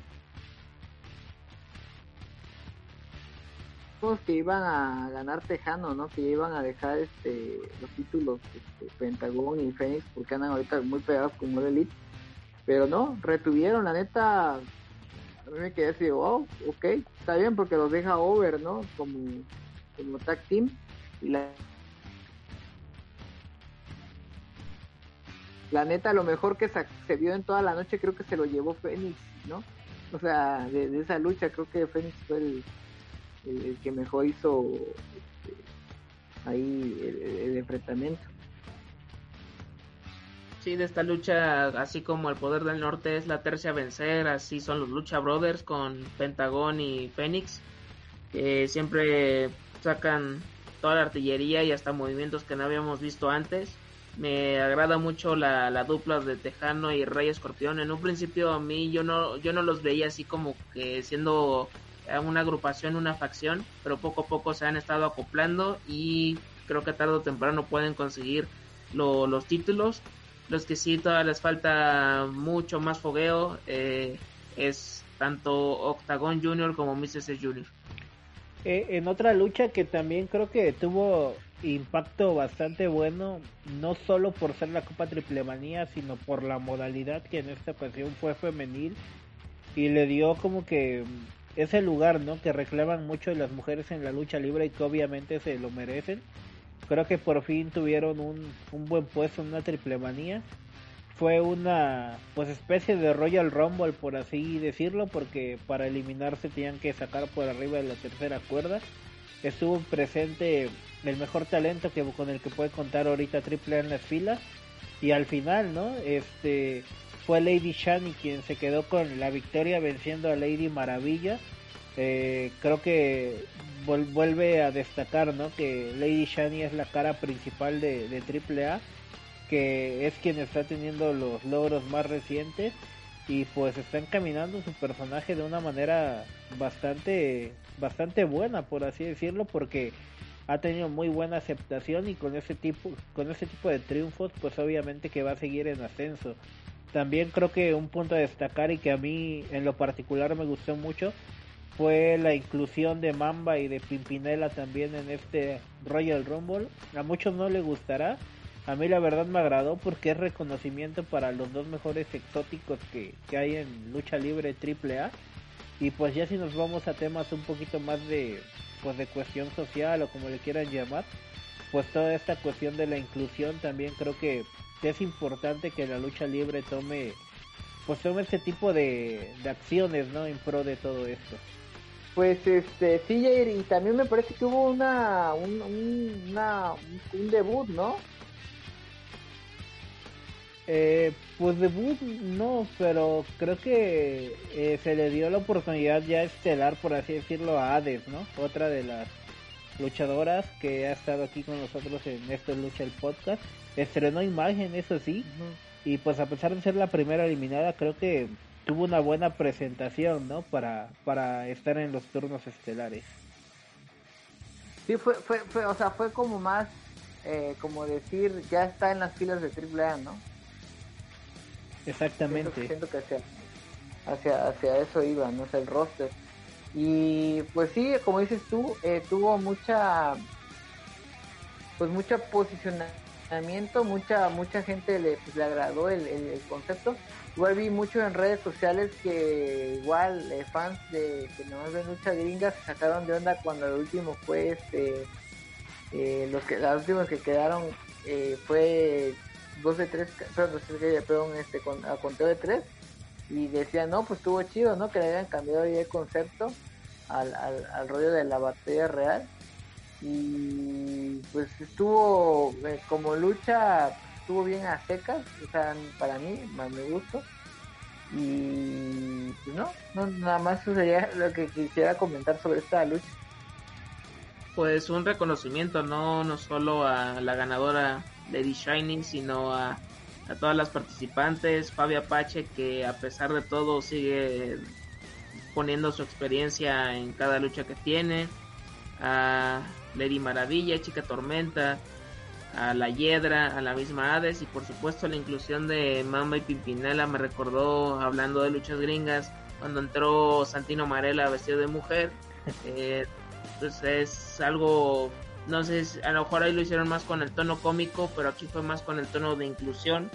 Speaker 2: Que iban a ganar Tejano, ¿no? Que iban a dejar este los títulos este, Pentagón y Fénix porque andan ahorita muy pegados con All Elite. Pero no, retuvieron, la neta. A mí me quedé así, oh, ok, está bien porque los deja over, ¿no? Como, como tag team. Y la, la neta, lo mejor que se vio en toda la noche creo que se lo llevó Fénix, ¿no? O sea, de, de esa lucha creo que Fénix fue el, el, que mejor hizo este, ahí el enfrentamiento.
Speaker 4: Sí, de esta lucha, así como el poder del norte es la tercia a vencer, así son los Lucha Brothers con Pentagón y Fénix, que siempre sacan toda la artillería y hasta movimientos que no habíamos visto antes. Me agrada mucho la, la dupla de Tejano y Rey Escorpión. En un principio a mí yo no, yo no los veía así como que siendo una agrupación, una facción, pero poco a poco se han estado acoplando y creo que tarde o temprano pueden conseguir lo- los títulos. Los que sí todavía les falta mucho más fogueo eh, es tanto Octagon Junior como Mrs. Junior.
Speaker 3: Eh, en otra lucha que también creo que tuvo impacto bastante bueno, no solo por ser la Copa Triple Manía, sino por la modalidad que en esta ocasión fue femenil y le dio como que ese lugar, ¿no? Que reclaman mucho las mujeres en la lucha libre y que obviamente se lo merecen. Creo que por fin tuvieron un, un buen puesto una triple manía. Fue una pues especie de Royal Rumble por así decirlo porque para eliminarse tenían que sacar por arriba de la tercera cuerda. Estuvo presente el mejor talento que con el que puede contar ahorita Triple en las filas y al final, ¿no? Este fue Lady Shani quien se quedó con la victoria venciendo a Lady Maravilla. Eh, creo que vuelve a destacar ¿no? que Lady Shani es la cara principal de, de AAA, que es quien está teniendo los logros más recientes y pues está encaminando su personaje de una manera bastante bastante buena por así decirlo porque ha tenido muy buena aceptación y con ese tipo con ese tipo de triunfos pues obviamente que va a seguir en ascenso también creo que un punto a destacar y que a mí en lo particular me gustó mucho fue la inclusión de Mamba y de Pimpinela también en este Royal Rumble. A muchos no les gustará. A mí la verdad me agradó porque es reconocimiento para los dos mejores exóticos que, que hay en lucha libre AAA. Y pues ya si nos vamos a temas un poquito más de pues de cuestión social o como le quieran llamar, pues toda esta cuestión de la inclusión también creo que es importante que la lucha libre tome pues tome este tipo de, de acciones no en pro de todo esto.
Speaker 2: Pues este sí Jair, y también me parece que hubo una un, una, un debut no
Speaker 3: eh, pues debut no pero creo que eh, se le dio la oportunidad ya estelar por así decirlo a Hades no otra de las luchadoras que ha estado aquí con nosotros en esto lucha el podcast estrenó imagen, eso sí. Y pues a pesar de ser la primera eliminada, creo que tuvo una buena presentación, ¿no? Para, para estar en los turnos estelares.
Speaker 2: Sí, fue, fue, fue o sea, fue como más, eh, como decir, ya está en las filas de AAA, ¿no?
Speaker 3: Exactamente.
Speaker 2: Siento, que hacia, hacia, hacia eso iba, ¿no? O sea, el roster. Y pues sí, como dices tú, eh, tuvo mucha, pues mucha posicionalidad mucha mucha gente le, pues, le agradó el, el, concepto. Igual vi mucho en redes sociales que igual eh, fans de que no ven lucha gringas se sacaron de onda cuando el último fue este eh, los que los últimos que quedaron eh, fue dos de tres perdón, perdón este con a conteo de tres. Y decían no pues estuvo chido no que le hayan cambiado el concepto al, al, al rollo de la batalla real y pues estuvo eh, como lucha estuvo bien a secas o sea para mí más me gustó. Y pues no, no nada más eso sería lo que quisiera comentar sobre esta lucha.
Speaker 4: Pues un reconocimiento no no solo a la ganadora Lady Shining sino a, a todas las participantes. Fabi Apache que a pesar de todo sigue poniendo su experiencia en cada lucha que tiene. A Lady Maravilla, Chica Tormenta, a la Hiedra, a la misma Hades y por supuesto la inclusión de Mamba y Pimpinela me recordó hablando de luchas gringas cuando entró Santino Marella vestido de mujer. Eh, pues es algo, no sé, a lo mejor ahí lo hicieron más con el tono cómico, pero aquí fue más con el tono de inclusión.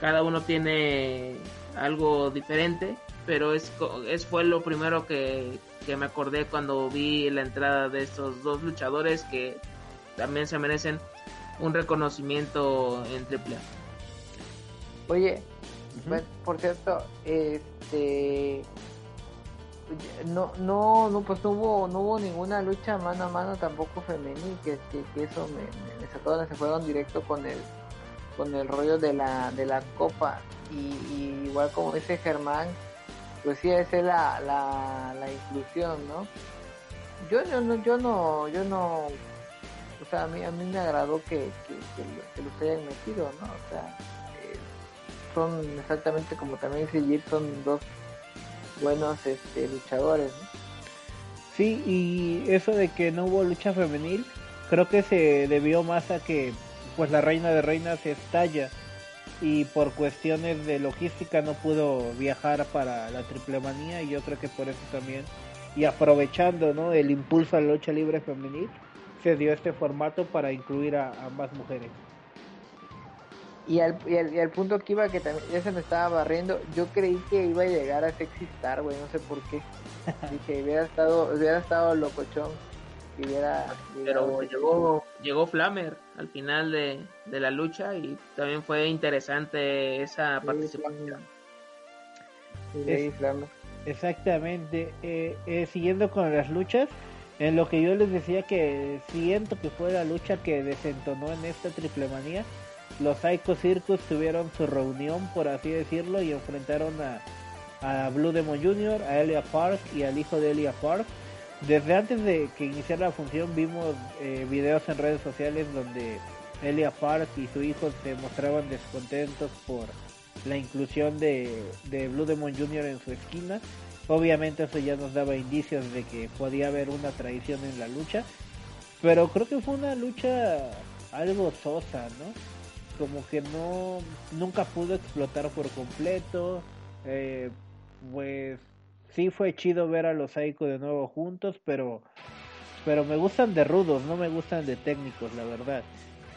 Speaker 4: Cada uno tiene algo diferente, pero es, es fue lo primero que, que me acordé cuando vi la entrada de estos dos luchadores que también se merecen un reconocimiento en triple
Speaker 2: Oye, pues, por cierto, este no no no pues no hubo no hubo ninguna lucha mano a mano tampoco femenil que, que, eso me, me, sacó se fueron directo con el con el rollo de la de la copa. Y, y igual como dice Germán pues sí esa es la, la, la inclusión no yo, no yo no yo no o sea a mí a mí me agradó que, que, que, los hayan metido no o sea eh, son exactamente como también dice Jir son dos buenos este luchadores ¿no?
Speaker 3: sí y eso de que no hubo lucha femenil creo que se debió más a que pues la reina de reinas estalla y por cuestiones de logística no pudo viajar para la triple manía y yo creo que por eso también y aprovechando ¿no? el impulso a la lucha libre femenil se dio este formato para incluir a ambas mujeres.
Speaker 2: Y al, y, al, y al punto que iba, que también ya se me estaba barriendo, yo creí que iba a llegar a Sexy Star, güey, no sé por qué. Dije, hubiera estado, hubiera estado locochón. Hubiera
Speaker 4: Pero llegó, llegó Flammer al final de, de, la lucha y también fue interesante esa sí, participación.
Speaker 2: Sí, es,
Speaker 3: exactamente. Eh, eh, siguiendo con las luchas, en lo que yo les decía que siento que fue la lucha que desentonó en esta triple manía los Psycho Circus tuvieron su reunión, por así decirlo, y enfrentaron a, a Blue Demon Jr., a Elia Park y al hijo de Elia Park. Desde antes de que iniciara la función vimos eh, videos en redes sociales donde Elia Park y su hijo se mostraban descontentos por la inclusión de, de Blue Demon Jr. en su esquina. Obviamente eso ya nos daba indicios de que podía haber una traición en la lucha. Pero creo que fue una lucha algo sosa, ¿no? como que no nunca pudo explotar por completo eh, pues sí fue chido ver a los Aiko de nuevo juntos pero pero me gustan de rudos no me gustan de técnicos la verdad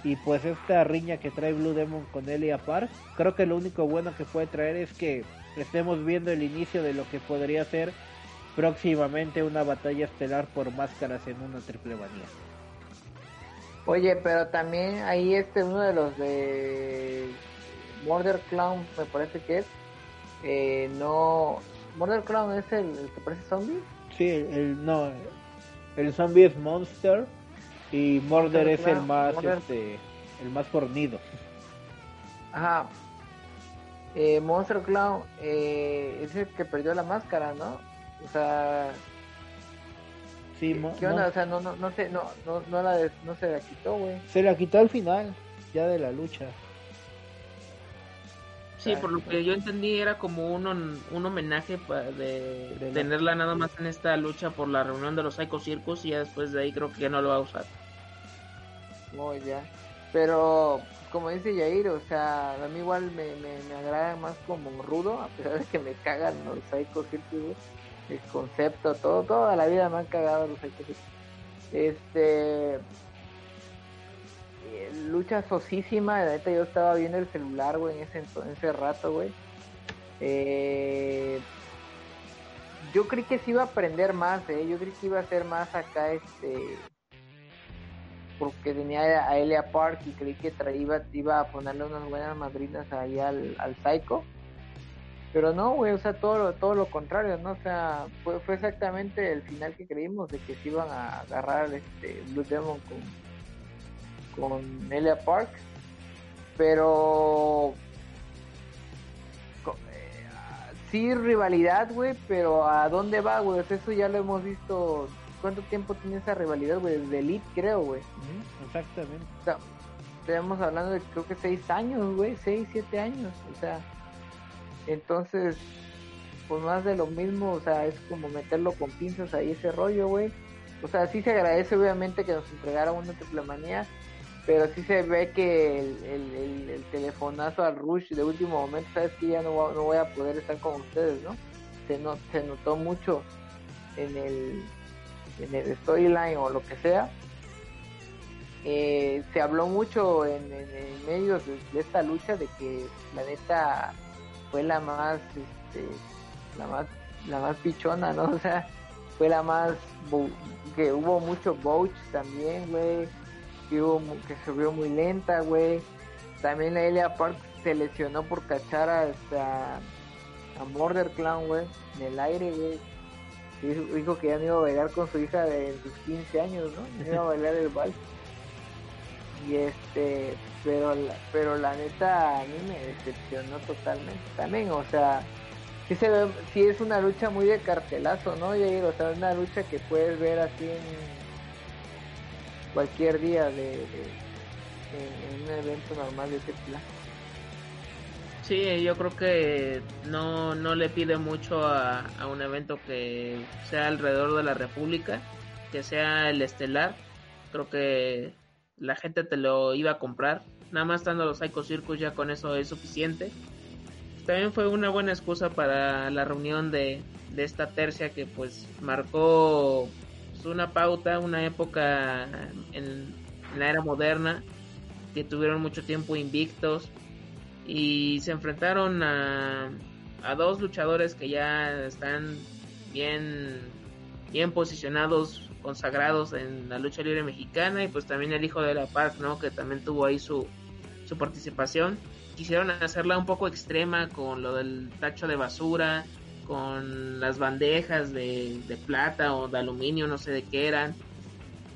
Speaker 3: y pues esta riña que trae Blue Demon con Elia Park creo que lo único bueno que puede traer es que estemos viendo el inicio de lo que podría ser próximamente una batalla estelar por máscaras en una triple manía
Speaker 2: Oye, pero también ahí este uno de los de Murder Clown, me parece que es. Eh, no. ¿Murder Clown es el, el, que parece zombie?
Speaker 3: Sí, el, no. El zombie es Monster y Murder, es el más Murder... este el más fornido.
Speaker 2: Ajá. Eh, Monster Clown eh, es el que perdió la máscara, ¿no? O sea,
Speaker 3: Sí,
Speaker 2: ¿Qué, ¿Qué onda? O sea, no, no, no, se, no, no, no, la, no se la quitó, güey.
Speaker 3: Se la quitó al final, ya de la lucha.
Speaker 4: Sí, por lo que yo entendí era como un, un homenaje de, de tenerla la... nada más en esta lucha por la reunión de los Psycho Circus y ya después de ahí creo que ya no lo va a usar.
Speaker 2: No, ya. Pero, como dice Yair, o sea, a mí igual me, me, me agrada más como rudo, a pesar de que me cagan los Psycho Circus, el concepto, todo, toda la vida me han cagado los Psycho Este lucha sosísima, la neta yo estaba viendo el celular, güey, en ese, en ese rato, güey. Eh, yo creí que se iba a aprender más, eh, yo creí que iba a ser más acá, este, porque tenía a Elia Park y creí que iba, iba a ponerle unas buenas madrinas ahí al, al Psycho pero no, güey, o sea, todo lo, todo lo contrario, ¿no? O sea, fue, fue exactamente el final que creímos de que se iban a agarrar este Blue Demon con, con Elia Park. Pero eh, sí rivalidad, güey, pero ¿a dónde va, güey? Eso ya lo hemos visto. ¿Cuánto tiempo tiene esa rivalidad, güey? Desde Elite, creo, güey.
Speaker 3: Exactamente.
Speaker 2: O sea, estamos hablando de creo que seis años, güey, seis, siete años. O sea, entonces, pues más de lo mismo, o sea, es como meterlo con pinzas ahí ese rollo, güey. O sea, sí se agradece obviamente que nos entregara una triple manía, pero sí se ve que el, el, el, el, telefonazo al Rush de último momento, sabes que ya no, no voy a poder estar con ustedes, ¿no? Se, no, se notó mucho en el, en el storyline o lo que sea. Eh, se habló mucho en, en, medio de, esta lucha de que la neta fue la más, este, la más, la más pichona, ¿no? O sea, fue la más, que hubo mucho bouch también, güey, que hubo, que se vio muy lenta, güey. También la Elia Park se lesionó por cachar a, a, a Murder Clown, güey, en el aire, güey. Dijo que ya no iba a bailar con su hija de sus 15 años, ¿no? Iba a bailar el vals. Y este, pero la, pero la neta a mí me decepcionó totalmente también, o sea, sí se ve, sí es una lucha muy de cartelazo, ¿no? Jair? O sea, una lucha que puedes ver así en cualquier día de, un evento normal de este plan.
Speaker 4: Sí, yo creo que no, no le pide mucho a, a un evento que sea alrededor de la República, que sea el estelar. Creo que la gente te lo iba a comprar. Nada más estando los Psycho Circus ya con eso es suficiente. También fue una buena excusa para la reunión de, de esta tercia que pues marcó una pauta, una época en, la era moderna que tuvieron mucho tiempo invictos y se enfrentaron a, a dos luchadores que ya están bien bien posicionados consagrados en la lucha libre mexicana y pues también el hijo de la Park, ¿no? Que también tuvo ahí su, su participación. Quisieron hacerla un poco extrema con lo del tacho de basura, con las bandejas de, de plata o de aluminio, no sé de qué eran.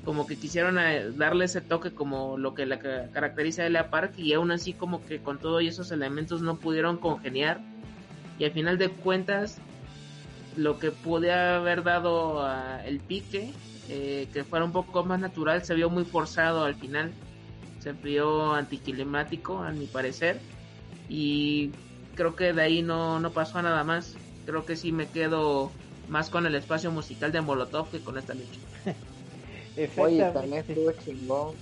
Speaker 4: Como que quisieron eh, darle ese toque como lo que la caracteriza de la Park y aún así como que con todos esos elementos no pudieron congeniar. Y al final de cuentas lo que pude haber dado el pique eh, que fuera un poco más natural, se vio muy forzado al final, se vio anticlimático a mi parecer y creo que de ahí no, no pasó a nada más, creo que sí me quedo más con el espacio musical de Molotov que con esta lucha.
Speaker 2: Oye, también estuvo chingón.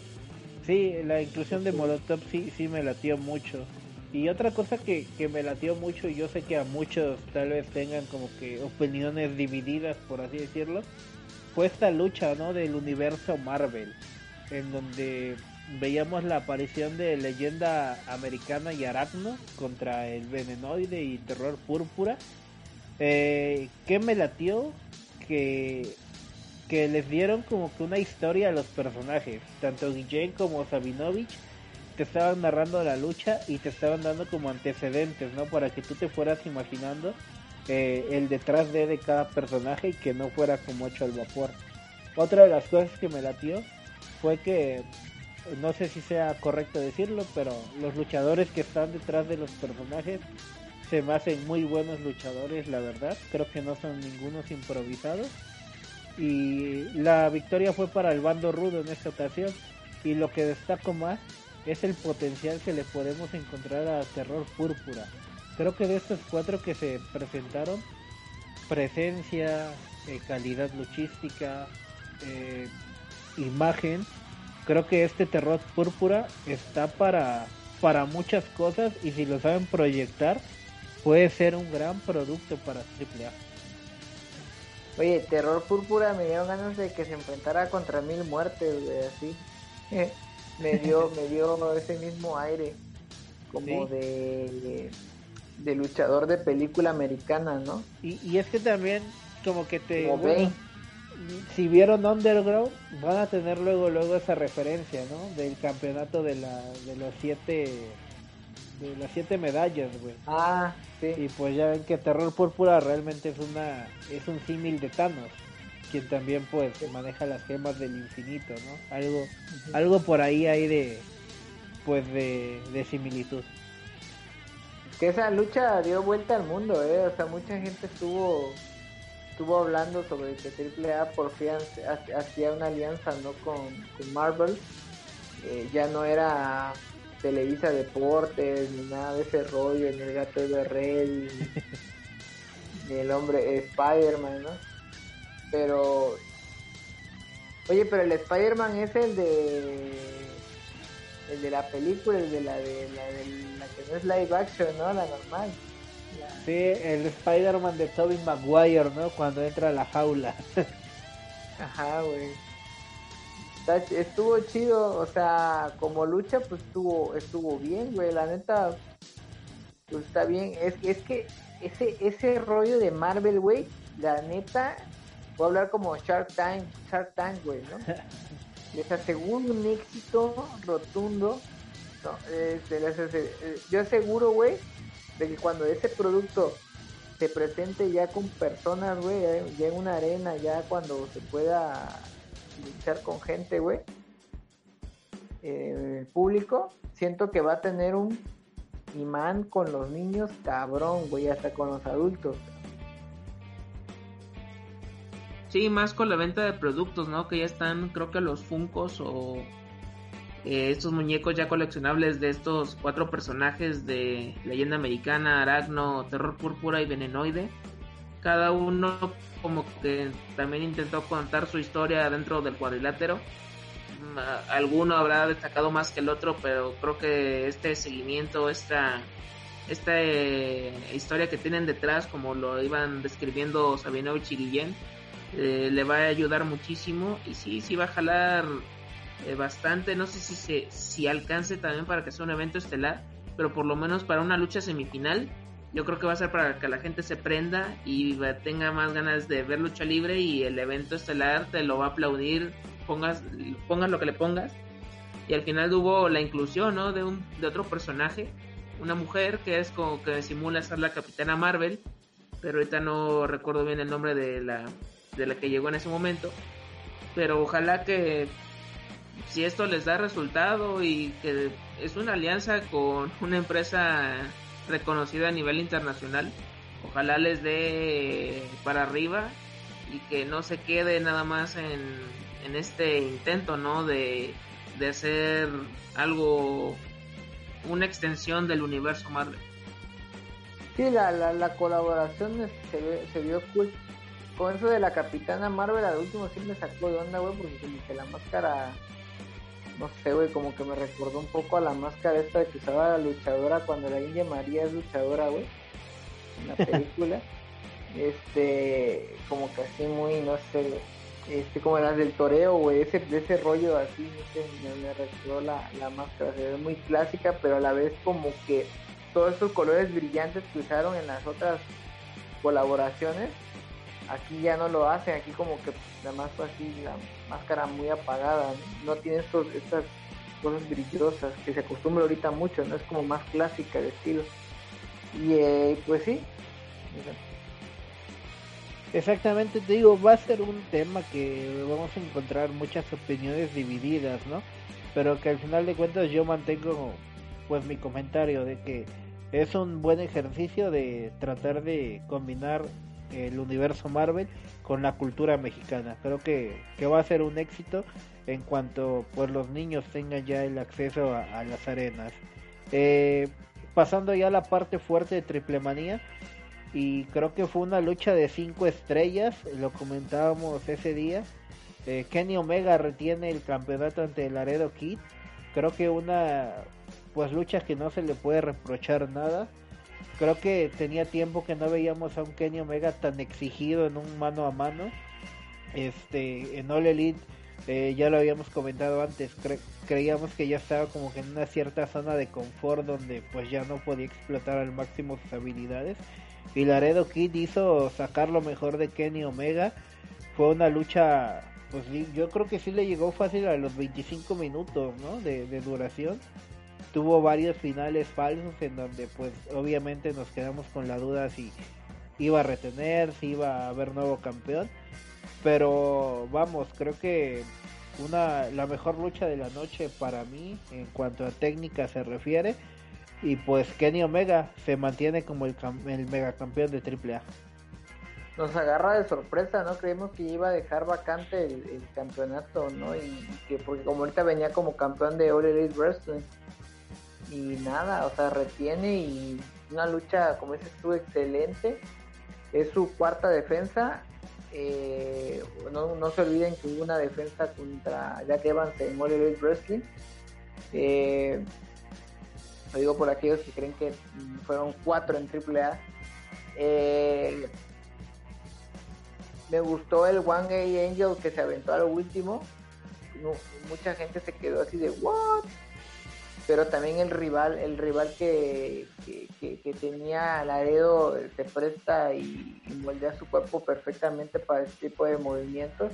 Speaker 3: Sí, la inclusión de Molotov sí, sí me latió mucho. Y otra cosa que, que me latió mucho, y yo sé que a muchos tal vez tengan como que opiniones divididas, por así decirlo, fue esta lucha, ¿no? Del universo Marvel, en donde veíamos la aparición de Leyenda Americana y Aracno contra el Venenoide y Terror Púrpura. Eh, que me latió que, que les dieron como que una historia a los personajes, tanto Guillén como Sabinovich te estaban narrando la lucha y te estaban dando como antecedentes, ¿no? Para que tú te fueras imaginando eh, el detrás de, de cada personaje y que no fuera como hecho al vapor. Otra de las cosas que me latió fue que, no sé si sea correcto decirlo, pero los luchadores que están detrás de los personajes se me hacen muy buenos luchadores, la verdad. Creo que no son ningunos improvisados. Y la victoria fue para el bando rudo en esta ocasión. Y lo que destaco más es el potencial que le podemos encontrar a Terror Púrpura creo que de estos cuatro que se presentaron, presencia, eh, calidad luchística, eh, imagen, creo que este terror púrpura está para, para muchas cosas y si lo saben proyectar, puede ser un gran producto para AAA.
Speaker 2: Oye, Terror Púrpura me dio ganas de que se enfrentara contra mil muertes, así. me dio, me dio ese mismo aire, como de de luchador de película americana, ¿no?
Speaker 3: Y, y es que también como que te... si vieron Underground, van a tener luego luego esa referencia, ¿no? Del campeonato de la de los siete de las siete medallas, güey.
Speaker 2: Ah, sí.
Speaker 3: Y pues ya ven que Terror Púrpura realmente es una es un símil de Thanos, quien también pues maneja las gemas del infinito, ¿no? Algo algo por ahí hay de pues de, de similitud
Speaker 2: que esa lucha dio vuelta al mundo, ¿eh? O sea, mucha gente estuvo estuvo hablando sobre que AAA por fin hacía una alianza, ¿no? Con, Marvel. Eh, ya no era Televisa Deportes, ni nada de ese rollo, ni el gato de Red, ni, el hombre Spider-Man, ¿no? Pero... Oye, pero el Spider-Man es el de el de la película, el de la de la, de la que no es live action, ¿no? La normal.
Speaker 3: Sí, el Spider-Man de Tobey Maguire, ¿no? Cuando entra a la jaula.
Speaker 2: Ajá, güey. Estuvo chido, o sea, como lucha, pues estuvo, estuvo bien, güey. La neta, pues está bien. Es, es que ese, ese rollo de Marvel, güey, la neta, voy a hablar como Shark Tank, Shark Tank, güey, ¿no? les aseguro un éxito rotundo. Este, eh, yo aseguro, güey, de que cuando ese producto se presente ya con personas, güey, ya en una arena, ya cuando se pueda luchar con gente, güey, eh, público, siento que va a tener un imán con los niños cabrón, güey, hasta con los adultos.
Speaker 4: Sí, más con la venta de productos, ¿no? Que ya están, creo que los Funcos o eh, estos muñecos ya coleccionables de estos cuatro personajes de leyenda americana, Aragno, Terror Púrpura y Venenoide. Cada uno como que también intentó contar su historia dentro del cuadrilátero. Alguno habrá destacado más que el otro, pero creo que este seguimiento, esta, esta eh, historia que tienen detrás, como lo iban describiendo Sabinovich y Guillén, eh, le va a ayudar muchísimo y sí, sí va a jalar eh, bastante, no sé si se si alcance también para que sea un evento estelar, pero por lo menos para una lucha semifinal, yo creo que va a ser para que la gente se prenda y tenga más ganas de ver lucha libre y el evento estelar te lo va a aplaudir, pongas pongas lo que le pongas. Y al final hubo la inclusión, ¿no? De un de otro personaje, una mujer que es como que simula ser la Capitana Marvel, pero ahorita no recuerdo bien el nombre de la de la que llegó en ese momento. Pero ojalá que si esto les da resultado y que es una alianza con una empresa reconocida a nivel internacional, ojalá les dé para arriba y que no se quede nada más en, en este intento, ¿no? De, de hacer algo, una extensión del universo Marvel.
Speaker 2: Sí, la, la, la colaboración se, se vio cool con eso de la Capitana Marvel, al último sí me sacó de onda, güey, porque como que la máscara, no sé, güey, como que me recordó un poco a la máscara esta que usaba la luchadora cuando la India María es luchadora, güey, en la película. este, como que así muy, no sé, este, como las del toreo, güey, ese, de ese rollo así, no sé, me, me recordó la, la máscara, se ve muy clásica, pero a la vez como que todos esos colores brillantes que usaron en las otras colaboraciones aquí ya no lo hacen, aquí como que nada más así la máscara muy apagada, no, tiene estos, estas cosas brillosas que se acostumbra ahorita mucho, no es como más clásica de estilo. Y eh, pues sí.
Speaker 3: Exactamente, te digo, va a ser un tema que vamos a encontrar muchas opiniones divididas, ¿no? Pero que al final de cuentas yo mantengo pues mi comentario de que es un buen ejercicio de tratar de combinar el universo Marvel con la cultura mexicana. Creo que, que va a ser un éxito en cuanto pues los niños tengan ya el acceso a, las arenas. Eh, pasando ya a la parte fuerte de Triple Manía y creo que fue una lucha de cinco estrellas, lo comentábamos ese día. Eh, Kenny Omega retiene el campeonato ante el Laredo Kid. Creo que una pues lucha que no se le puede reprochar nada creo que tenía tiempo que no veíamos a un Kenny Omega tan exigido en un mano a mano. Este, en All Elite, eh, ya lo habíamos comentado antes, creíamos que ya estaba como que en una cierta zona de confort donde pues ya no podía explotar al máximo sus habilidades. Y Laredo Kid hizo sacar lo mejor de Kenny Omega. Fue una lucha, pues yo creo que sí le llegó fácil a los 25 minutos, ¿no? de duración tuvo varios finales falsos en donde pues obviamente nos quedamos con la duda si iba a retener, si iba a haber nuevo campeón. Pero vamos, creo que una la mejor lucha de la noche para mí en cuanto a técnica se refiere y pues Kenny Omega se mantiene como el, el megacampeón de AAA.
Speaker 2: Nos agarra de sorpresa, ¿no? Creímos que iba a dejar vacante el, campeonato, ¿no? Y que porque como ahorita venía como campeón de All Elite Wrestling y nada, o sea, retiene y una lucha, como dices tú, excelente. Es su cuarta defensa. Eh, no, se olviden que hubo una defensa contra Jack Evans en All Elite Wrestling. Eh, lo digo por aquellos que creen que fueron cuatro en AAA. Eh, me gustó el One A Angel que se aventó a lo último. mucha gente se quedó así de, ¿what? Pero también el rival, el rival que, que, tenía Laredo se presta y, moldea su cuerpo perfectamente para este tipo de movimientos.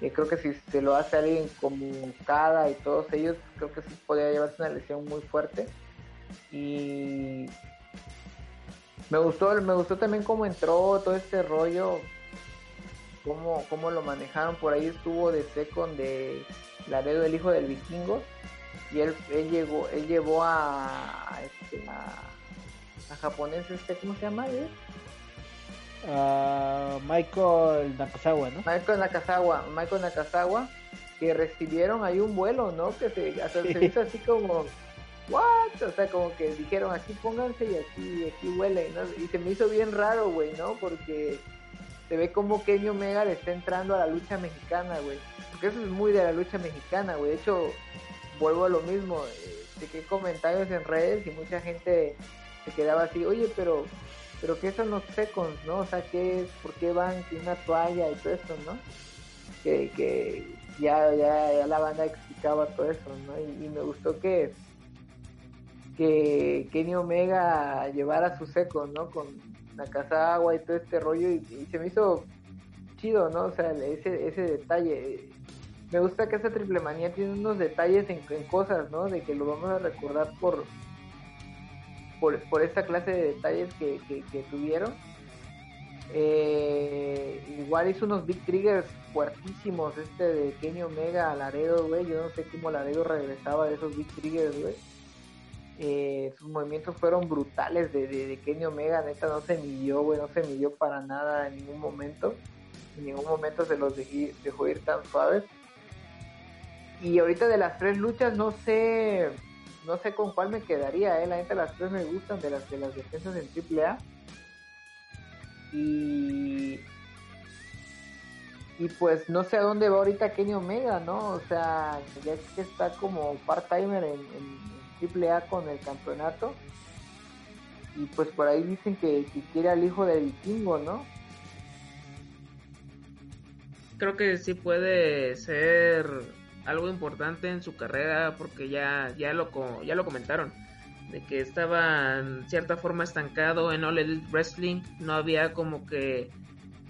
Speaker 2: Y creo que si se lo hace alguien como Cada y todos ellos, creo que sí podría llevarse una lesión muy fuerte. Y me gustó, me gustó también cómo entró todo este rollo, cómo, cómo lo manejaron. Por ahí estuvo de Second de Laredo, el hijo del vikingo y él, él llegó él llevó a este, a, japonés este cómo se llama él?
Speaker 3: Michael Nakazawa no
Speaker 2: Michael Nakazawa Michael Nakazawa que recibieron ahí un vuelo no que se, hasta se hizo así como what o sea como que dijeron aquí pónganse y aquí aquí huele ¿no? y se me hizo bien raro güey no porque se ve como Kenny Omega le está entrando a la lucha mexicana güey. Porque eso es muy de la lucha mexicana güey. De hecho vuelvo a lo mismo, eh, que comentarios en redes y mucha gente se quedaba así, oye, pero pero que son los secos, ¿no? O sea, ¿qué es? ¿Por qué van sin una toalla y todo eso, no? Que, que ya, ya, la banda explicaba todo eso, ¿no? Y, me gustó que que Kenny Omega llevara su seco, ¿no? Con la casa agua y todo este rollo y, se me hizo chido, ¿no? O sea, ese, ese detalle. Me gusta que esa triple manía tiene unos detalles en, cosas, ¿no? De que lo vamos a recordar por, por, esa clase de detalles que, que, tuvieron. Eh, igual hizo unos big triggers fuertísimos este de Kenny Omega Laredo, güey. Yo no sé cómo Laredo regresaba de esos big triggers, güey. Eh, sus movimientos fueron brutales de, de, Kenny Omega, neta no se midió, güey, no se midió para nada en ningún momento. En ningún momento se los dejó ir tan suaves. Y ahorita de las tres luchas no sé no sé con cuál me quedaría, eh. La gente las tres me gustan de las de las defensas en AAA. Y y pues no sé a dónde va ahorita Kenny Omega, ¿no? O sea, ya que está como part-timer en, en, AAA con el campeonato. Y pues por ahí dicen que, que quiere al hijo de vikingo, ¿no?
Speaker 4: Creo que sí puede ser algo importante en su carrera porque ya, ya, lo, ya lo comentaron de que estaba en cierta forma estancado en All Elite Wrestling no había como que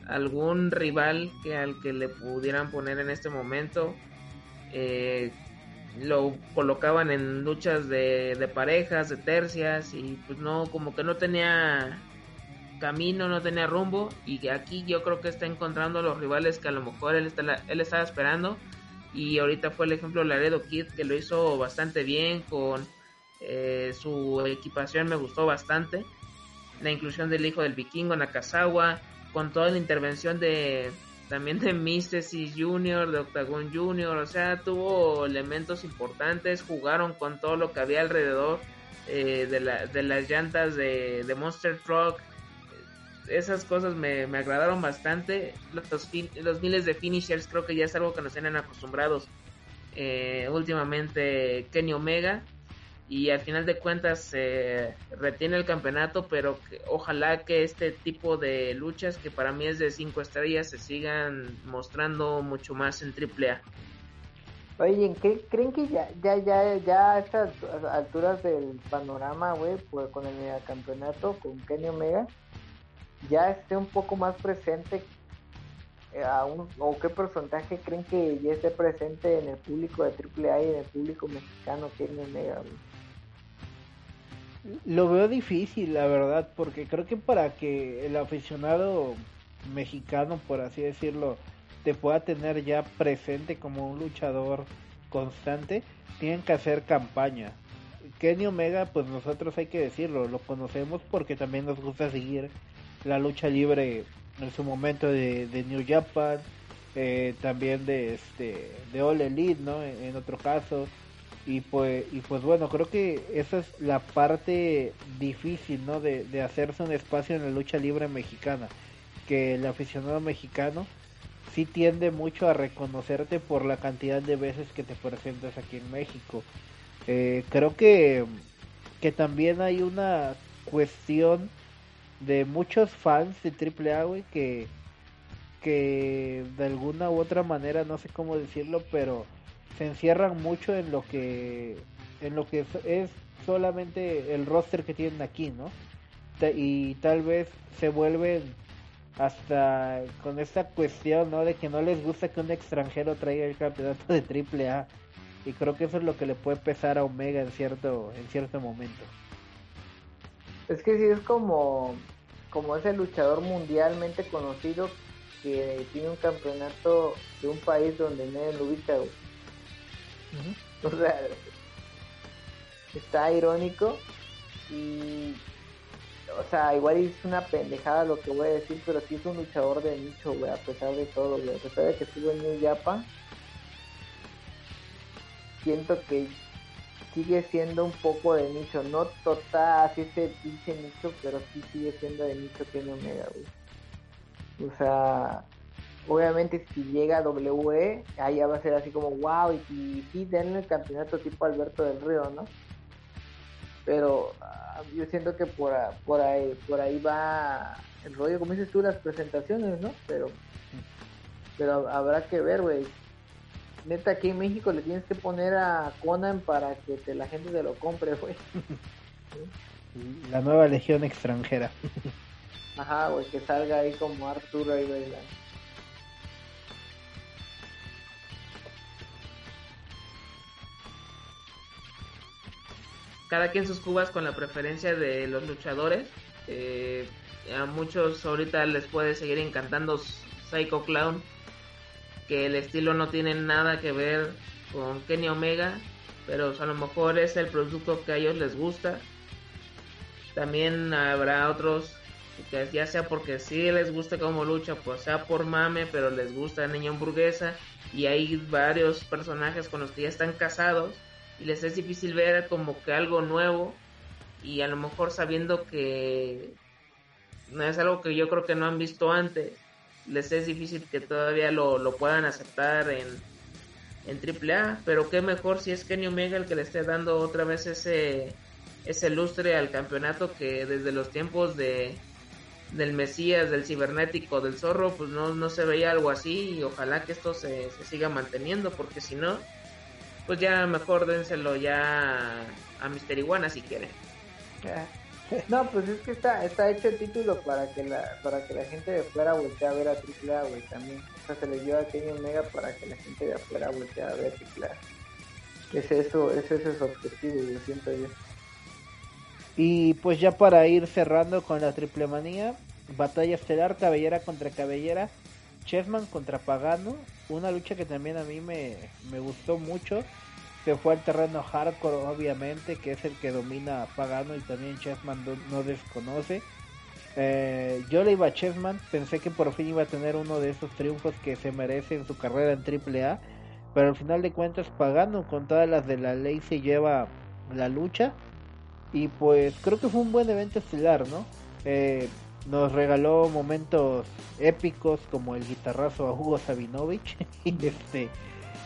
Speaker 4: algún rival que al que le pudieran poner en este momento eh, lo colocaban en luchas de, de parejas de tercias y pues no como que no tenía camino no tenía rumbo y aquí yo creo que está encontrando los rivales que a lo mejor él, está, él estaba esperando y ahorita fue el ejemplo Laredo Kid que lo hizo bastante bien con eh, su equipación me gustó bastante. La inclusión del hijo del vikingo Nakazawa con toda la intervención de también de Mystesis Junior de Octagon Junior o sea tuvo elementos importantes jugaron con todo lo que había alrededor eh, de, la, de las llantas de, de Monster Truck esas cosas me, agradaron bastante. Los, los, miles de finishers creo que ya es algo que nos tienen acostumbrados eh, últimamente Kenny Omega. Y al final de cuentas se retiene el campeonato, pero ojalá que este tipo de luchas, que para mí es de 5 estrellas, se sigan mostrando mucho más en AAA.
Speaker 2: Oye, ¿creen que ya, ya, ya, ya a estas alturas del panorama, güey, pues con el campeonato, con Kenny Omega, ya esté un poco más presente eh, o qué porcentaje creen que ya esté presente en el público de AAA y en el público mexicano que es Mega
Speaker 3: lo veo difícil la verdad porque creo que para que el aficionado mexicano por así decirlo te pueda tener ya presente como un luchador constante tienen que hacer campaña. Kenny Omega pues nosotros hay que decirlo lo conocemos porque también nos gusta seguir la lucha libre en su momento de, New Japan, eh, también de este de All Elite, ¿no? En, otro caso. Y pues, y pues bueno, creo que esa es la parte difícil, ¿no? De, de hacerse un espacio en la lucha libre mexicana. Que el aficionado mexicano sí tiende mucho a reconocerte por la cantidad de veces que te presentas aquí en México. Eh, creo que, que también hay una cuestión de muchos fans de AAA, güey, que, que de alguna u otra manera, no sé cómo decirlo, pero se encierran mucho en lo que en lo que es solamente el roster que tienen aquí, ¿no? Y tal vez se vuelven hasta con esta cuestión, ¿no? De que no les gusta que un extranjero traiga el campeonato de AAA. Y creo que eso es lo que le puede pesar a Omega en cierto en cierto momento.
Speaker 2: Es que sí es como, como ese luchador mundialmente conocido que tiene un campeonato de un país donde nadie lo ubica. O sea, está irónico y o sea, igual es una pendejada lo que voy a decir, pero sí es un luchador de nicho, güey, a pesar de todo, güey. A pesar de que estuvo en New Japan, siento que sigue siendo un poco de nicho, no total así ese pinche nicho, pero sí sigue siendo de nicho no Omega, güey. O sea, obviamente si llega a WWE, ahí ya va a ser así como wow, y, sí denle el campeonato tipo Alberto del Río, ¿no? pero ah, yo siento que por, por ahí por ahí va el rollo, como dices tú, las presentaciones, ¿no? Pero pero habrá que ver, güey. Neta, aquí en México le tienes que poner a Conan para que te- la gente te lo compre, güey.
Speaker 3: La nueva legión extranjera.
Speaker 2: Ajá, güey, que salga ahí como Arturo ahí bailando.
Speaker 4: cada quien sus cubas con la preferencia de los luchadores. Eh, a muchos ahorita les puede seguir encantando Psycho Clown, que el estilo no tiene nada que ver con Kenny Omega, pero a lo mejor es el producto que a ellos les gusta. También habrá otros que ya sea porque sí les gusta como lucha, pues sea por mame, pero les gusta Niña Hamburguesa. Y hay varios personajes con los que ya están casados y les es difícil ver como que algo nuevo y a lo mejor sabiendo que no es algo que yo creo que no han visto antes, les es difícil que todavía lo, lo puedan aceptar en, en AAA, pero qué mejor si es Kenny Omega el que le esté dando otra vez ese, ese lustre al campeonato que desde los tiempos de del Mesías, del cibernético, del zorro, pues no, no se veía algo así y ojalá que esto se, se siga manteniendo porque si no, pues ya mejor dénselo ya a Mister Iguana si quieren.
Speaker 2: No, pues es que está, está hecho el título para que la, para que la gente de afuera voltee a ver a AAA, güey, también. O sea, se le dio a Kenny Omega para que la gente de afuera voltee a ver a AAA. Es eso, es ese su objetivo, yo siento yo.
Speaker 3: Y pues ya para ir cerrando con la triple manía, batalla estelar, cabellera contra cabellera, Chessman contra Pagano, una lucha que también a mí me, me gustó mucho. Se fue al terreno hardcore, obviamente, que es el que domina Pagano y también Chessman no, no desconoce. Eh, yo le iba a Chessman, pensé que por fin iba a tener uno de esos triunfos que se merece en su carrera en AAA, pero al final de cuentas Pagano con todas las de la ley se lleva la lucha y pues creo que fue un buen evento estelar, ¿no? Eh, nos regaló momentos épicos como el guitarrazo a Hugo Sabinovich y este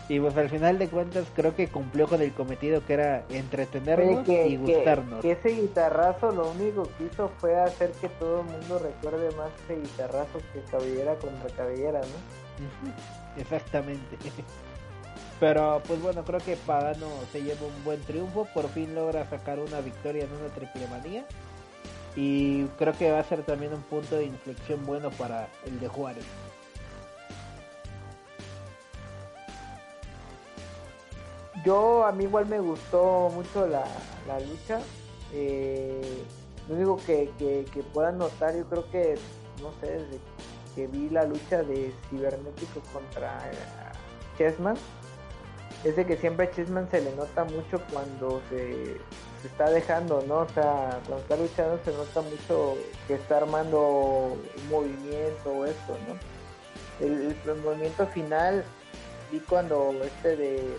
Speaker 3: y pues al final de cuentas creo que cumplió con el cometido que era entretenernos
Speaker 2: Oye, que,
Speaker 3: y
Speaker 2: que-
Speaker 3: gustarnos.
Speaker 2: que ese guitarrazo lo único que hizo fue hacer que todo el mundo recuerde más ese guitarrazo que cabellera contra cabellera, ¿no?
Speaker 3: Exactamente. Pero pues bueno, creo que Pagano se lleva un buen triunfo, por fin logra sacar una victoria en una triple manía y creo que va a ser también un punto de inflexión bueno para el de Juárez.
Speaker 2: Yo, a mí igual me gustó mucho la, la lucha. Eh, lo único que, que, que notar, yo creo que, no sé, desde que vi la lucha de Cibernético contra eh, Chessman, es de que siempre a Chessman se le nota mucho cuando se, se está dejando, ¿no? O sea, cuando está luchando se nota mucho que está armando un movimiento o esto, ¿no? El movimiento final vi cuando este de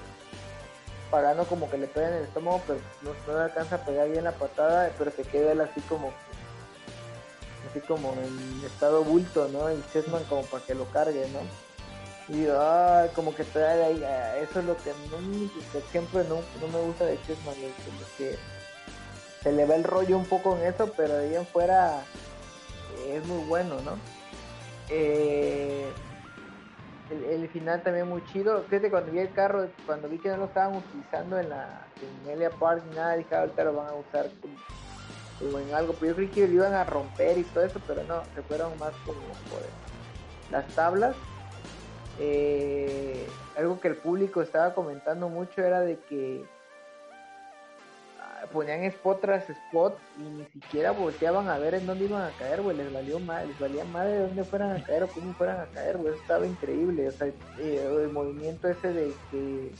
Speaker 2: Pagano como que le pega en el estómago, pero no, no le alcanza a pegar bien la patada, pero se queda él así como así como en estado bulto, ¿no? Y Chessman como para que lo cargue, ¿no? Y ah, como que trae ahí, ah, eso es lo que, no, siempre no, no me gusta de Chessman, que se le va el rollo un poco en eso, pero de ahí en fuera eh, es muy bueno, ¿no? Eh, el, final también muy chido. Fíjate, cuando vi el carro, cuando vi que no lo estaban utilizando en la en Park ni nada, dije, "Ah, ahorita lo van a usar como, en algo. Pero yo creí que lo iban a romper y todo eso, pero no, se fueron más como por las tablas. Eh, algo que el público estaba comentando mucho era de que ponían spot tras spot y ni siquiera volteaban a ver en dónde iban a caer, güey, les valió mal, les valía mal de dónde fueran a caer o cómo fueran a caer, güey, estaba increíble, o sea, eh, el movimiento ese de que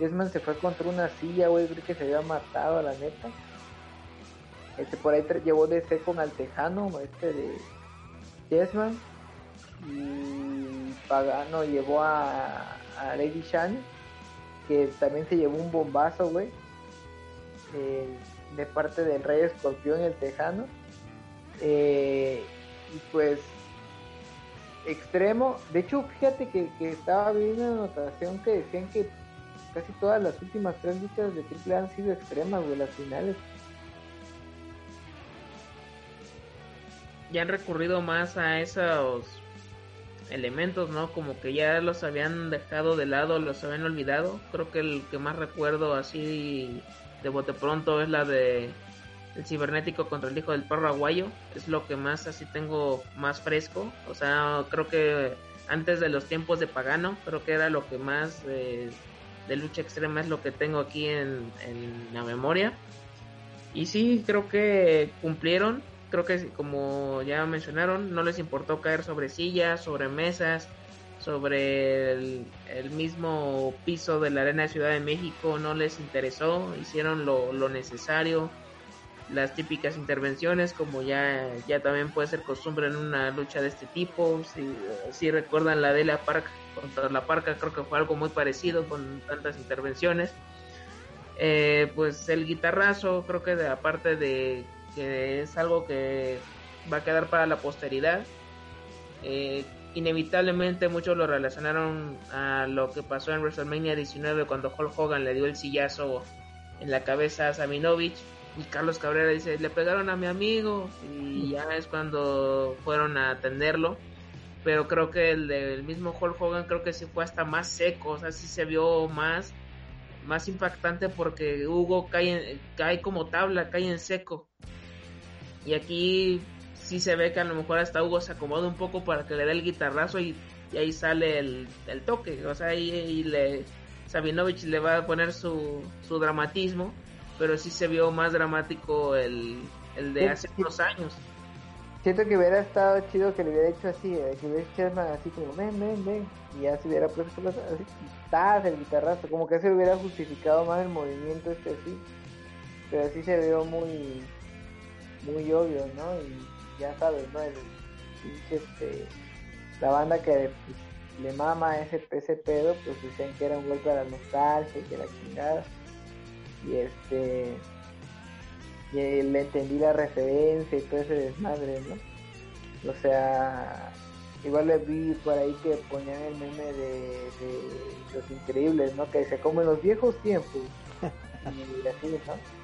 Speaker 2: Desman se fue contra una silla, güey, creo que se había matado, la neta. Este por ahí llevó DC con al Tejano, este de Desman. Y Pagano llevó a, a Lady Shani, que también se llevó un bombazo, güey. Eh, de parte del Rey Escorpión el Tejano. Eh, y pues extremo. De hecho, fíjate que, que estaba viendo una anotación que decían que casi todas las últimas tres luchas de Triple han sido extremas, güey, las finales.
Speaker 4: Ya han recurrido más a esos elementos, ¿no? Como que ya los habían dejado de lado, los habían olvidado. Creo que el que más recuerdo así de bote pronto es la de el cibernético contra el hijo del perro aguayo. Es lo que más así tengo más fresco. O sea, creo que antes de los tiempos de Pagano, creo que era lo que más de lucha extrema es lo que tengo aquí en, en la memoria. Y sí, creo que cumplieron creo que como ya mencionaron, no les importó caer sobre sillas, sobre mesas, sobre el, mismo piso de la Arena de Ciudad de México, no les interesó, hicieron lo, lo necesario, las típicas intervenciones, como ya, ya también puede ser costumbre en una lucha de este tipo, si, si recuerdan la de la Park contra la Parca, creo que fue algo muy parecido con tantas intervenciones. Eh, pues el guitarrazo, creo que de, aparte de que es algo que va a quedar para la posteridad. Eh, inevitablemente muchos lo relacionaron a lo que pasó en WrestleMania 19 cuando Hulk Hogan le dio el sillazo en la cabeza a Saminovich y Carlos Cabrera dice le pegaron a mi amigo y ya es cuando fueron a atenderlo. Pero creo que el del mismo Hulk Hogan creo que sí fue hasta más seco o sea sí se vio más más impactante porque Hugo cae, cae como tabla cae en seco. Y aquí sí se ve que a lo mejor hasta Hugo se acomoda un poco para que le dé el guitarrazo y, ahí sale el, toque. O sea, ahí, le, Sabinovich le va a poner su, su dramatismo, pero sí se vio más dramático el, el de hace unos años.
Speaker 2: Siento que hubiera estado chido que le hubiera hecho así, eh, que hubiera hecho así como ven, ven, ven, y ya se hubiera puesto así, ¡tas! el guitarrazo, como que se hubiera justificado más el movimiento este así, pero así se vio muy, muy obvio, ¿no? Y ya sabes, ¿no? El, este, la banda que pues, le mama ese, ese pedo, pues dicen que era un golpe a la nostalgia que la chingada. Y este. Y le entendí la referencia y todo ese desmadre, ¿no? O sea, igual le vi por ahí que ponían el meme de, los increíbles, ¿no? Que se como en los viejos tiempos. y así, ¿no?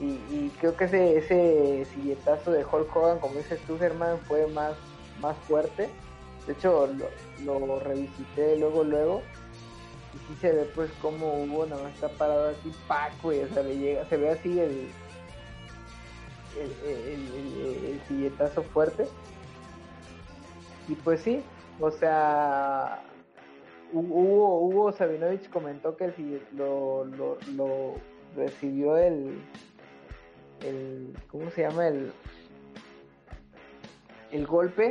Speaker 2: Y, creo que ese, ese silletazo de Hulk Hogan, como dices tú, Germán, fue más, más fuerte. De hecho, lo, revisité luego, luego. Y sí se ve, pues, como hubo, nada más está parado así, paco, y o sea, le llega, se ve así el, el, silletazo fuerte. Y pues sí, o sea, Hugo, Hugo Sabinovich comentó que el, lo, lo, lo recibió el, el ¿cómo se llama? el el golpe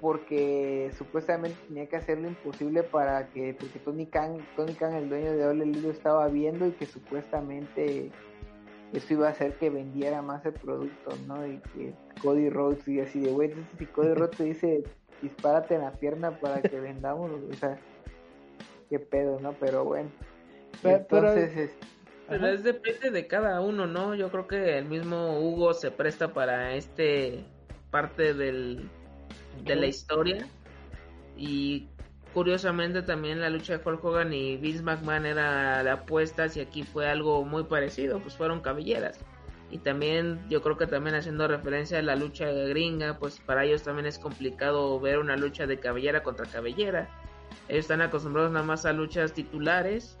Speaker 2: porque supuestamente tenía que hacerlo imposible para que porque Tony Khan, Tony Khan el dueño de Ole lo estaba viendo y que supuestamente eso iba a hacer que vendiera más el producto, ¿no? Y que Cody Rhodes y así de güey, si Cody Rhodes te dice dispárate en la pierna para que vendamos, o sea, qué pedo, ¿no? Pero bueno.
Speaker 4: entonces, pero es depende de cada uno, ¿no? Yo creo que el mismo Hugo se presta para este parte del, de la historia. Y curiosamente también la lucha de Hulk Hogan y Vince McMahon era de apuestas y aquí fue algo muy parecido, pues fueron cabelleras. Y también yo creo que también haciendo referencia a la lucha gringa, pues para ellos también es complicado ver una lucha de cabellera contra cabellera. Ellos están acostumbrados nada más a luchas titulares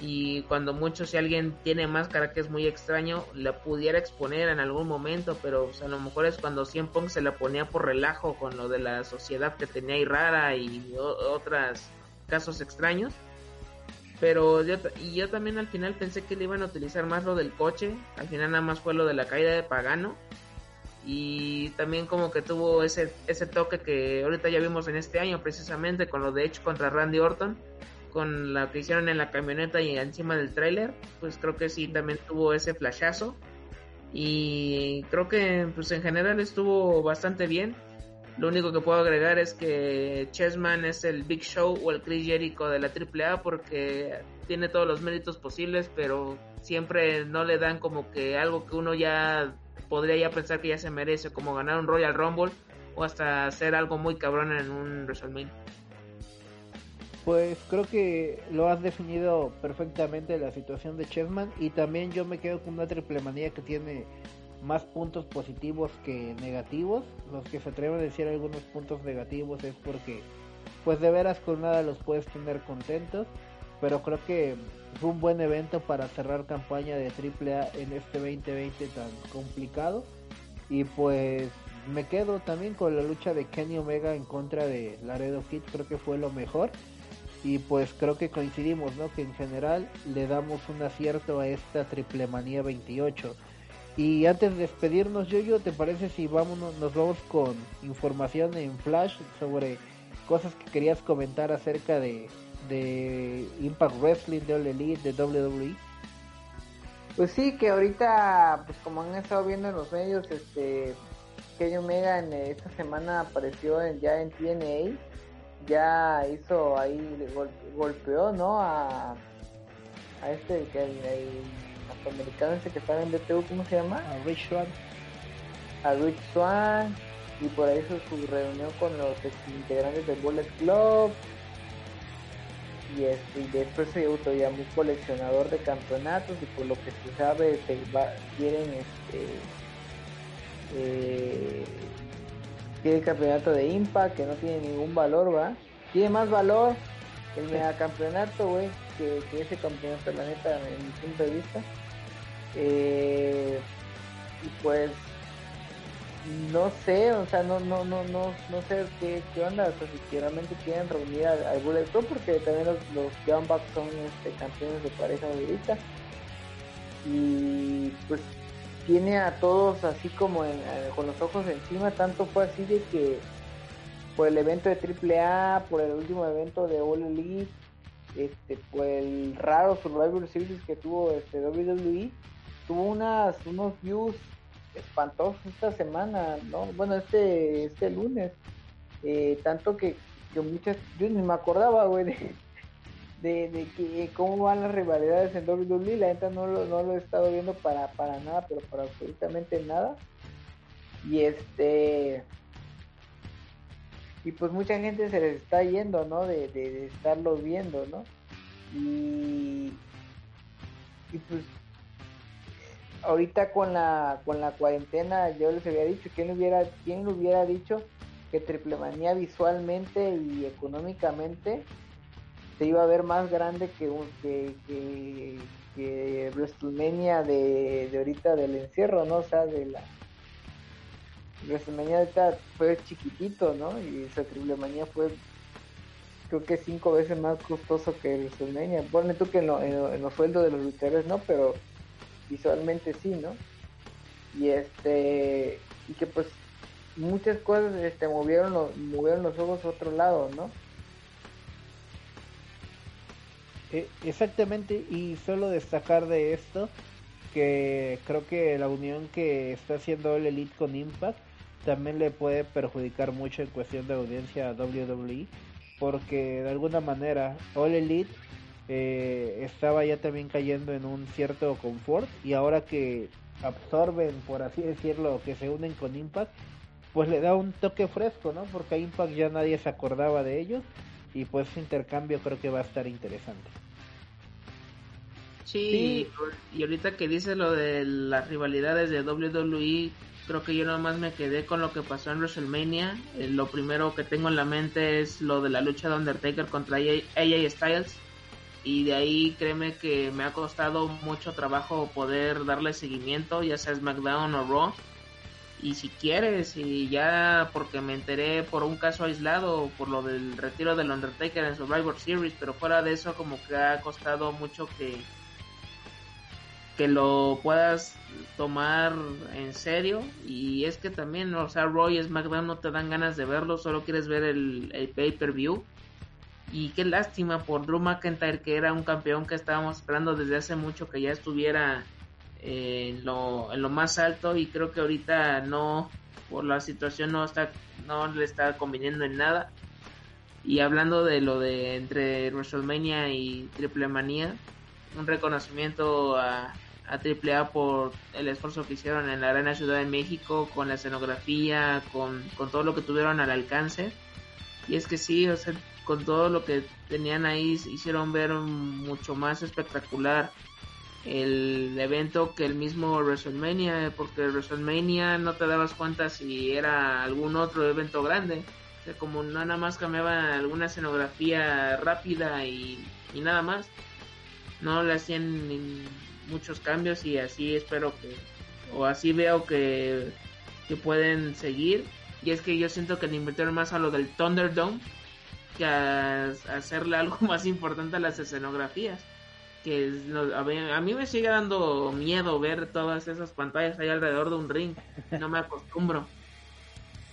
Speaker 4: y cuando mucho si alguien tiene máscara que es muy extraño la pudiera exponer en algún momento pero a lo mejor es cuando Cien Pong se la ponía por relajo con lo de la sociedad que tenía ahí rara y otros casos extraños. Pero yo, y yo también al final pensé que le iban a utilizar más lo del coche al final nada más fue lo de la caída de Pagano. Y también como que tuvo ese, ese toque que ahorita ya vimos en este año precisamente con lo de Edge contra Randy Orton con la que hicieron en la camioneta y encima del tráiler, pues creo que sí también tuvo ese flashazo y creo que pues en general estuvo bastante bien. Lo único que puedo agregar es que Chessman es el Big Show o el Chris Jericho de la AAA porque tiene todos los méritos posibles, pero siempre no le dan como que algo que uno ya podría ya pensar que ya se merece, como ganar un Royal Rumble o hasta hacer algo muy cabrón en un WrestleMania.
Speaker 3: Pues creo que lo has definido perfectamente la situación de Chessman y también yo me quedo con una triple manía que tiene más puntos positivos que negativos. Los que se atreven a decir algunos puntos negativos es porque pues de veras con nada los puedes tener contentos. Pero creo que fue un buen evento para cerrar campaña de AAA en este 2020 tan complicado. Y pues me quedo también con la lucha de Kenny Omega en contra de Laredo Kid, creo que fue lo mejor. Y pues creo que coincidimos, ¿no? Que en general le damos un acierto a esta Triple Manía 28. Y antes de despedirnos, yo ¿te parece si vamos, nos vamos con información en Flash sobre cosas que querías comentar acerca de, de Impact Wrestling, de All Elite, de WWE?
Speaker 2: Pues sí, que ahorita, pues como han estado viendo en los medios, este, Kenny Omega en esta semana apareció en, ya en TNA, ya hizo ahí, golpeó, ¿no? A, a este, que el, el afroamericano ese que estaba en DTU, ¿cómo se llama?
Speaker 3: A Rich Swan.
Speaker 2: A Rich Swan, y por ahí hizo su reunión con los integrantes del Bullet Club, y, este, y después se autollamó coleccionador de campeonatos y por lo que se sabe se va, quieren este eh, tiene el campeonato de Impact que no tiene ningún valor va tiene más valor el mega campeonato güey que, que, ese campeonato la neta en mi punto de vista. Eh, y pues no sé, o sea, no, no, no, no, no sé qué, qué onda, o sea, si realmente quieren reunir al, Bullet Club, porque también los, los Young Bucks son este, campeones de pareja ahorita. Y pues tiene a todos así como en, con los ojos encima, tanto fue así de que por el evento de AAA, por el último evento de All Elite, este, por el raro Survivor Series que tuvo este WWE, tuvo unas, unos views espantoso esta semana, ¿no? Bueno, este, este lunes. Eh, tanto que, que muchas, yo ni me acordaba, güey, de, de, que cómo van las rivalidades en WWE. La neta no lo, no lo he estado viendo para, para nada, pero para absolutamente nada. Y este. Y pues mucha gente se les está yendo, ¿no? De, de, de estarlo viendo, ¿no? Y. Y pues ahorita con la con la cuarentena yo les había dicho quién hubiera quién hubiera dicho que Triple Manía visualmente y económicamente se iba a ver más grande que un que, que, que WrestleMania de, de ahorita del encierro no o sea de la WrestleMania ahorita fue chiquitito no y esa Triple Manía fue creo que cinco veces más costoso que WrestleMania ponle tú que en, lo, en, los sueldos de los luchadores no pero visualmente sí, ¿no? Y este, y que pues muchas cosas este movieron los, movieron los ojos a otro lado, ¿no?
Speaker 3: Exactamente, y solo destacar de esto que creo que la unión que está haciendo el Elite con Impact también le puede perjudicar mucho en cuestión de audiencia a WWE porque de alguna manera All Elite eh, estaba ya también cayendo en un cierto confort y ahora que absorben, por así decirlo, que se unen con Impact, pues le da un toque fresco, ¿no? Porque a Impact ya nadie se acordaba de ellos y pues ese intercambio creo que va a estar interesante.
Speaker 4: Sí, y ahorita que dices lo de las rivalidades de WWE, creo que yo nomás me quedé con lo que pasó en WrestleMania. Eh, lo primero que tengo en la mente es lo de la lucha de Undertaker contra AJ Styles y de ahí créeme que me ha costado mucho trabajo poder darle seguimiento, ya sea SmackDown o Raw. Y si quieres, y ya porque me enteré por un caso aislado, por lo del retiro del Undertaker en Survivor Series, pero fuera de eso como que ha costado mucho que que lo puedas tomar en serio. Y es que también, o sea, Raw y SmackDown no te dan ganas de verlo, solo quieres ver el, el pay-per-view. Y qué lástima por Drew McIntyre, que era un campeón que estábamos esperando desde hace mucho que ya estuviera en, lo, en lo más alto. Y creo que ahorita no, por la situación, no, está, no le está conviniendo en nada. Y hablando de lo de entre WrestleMania y Triple Manía, un reconocimiento a, a Triple A por el esfuerzo que hicieron en la Arena Ciudad de México, con la escenografía, con, con todo lo que tuvieron al alcance. Y es que sí, con todo lo que tenían ahí hicieron ver mucho más espectacular el evento que el mismo WrestleMania, porque WrestleMania no te dabas cuenta si era algún otro evento grande, o sea, como nada más cambiaba alguna escenografía rápida y, y nada más, no le hacían muchos cambios y así espero que, o así veo que, que pueden seguir, y es que yo siento que le invirtieron más a lo del Thunderdome, que a, hacerle algo más importante a las escenografías. Que a, mí, me sigue dando miedo ver todas esas pantallas ahí alrededor de un ring. No me acostumbro.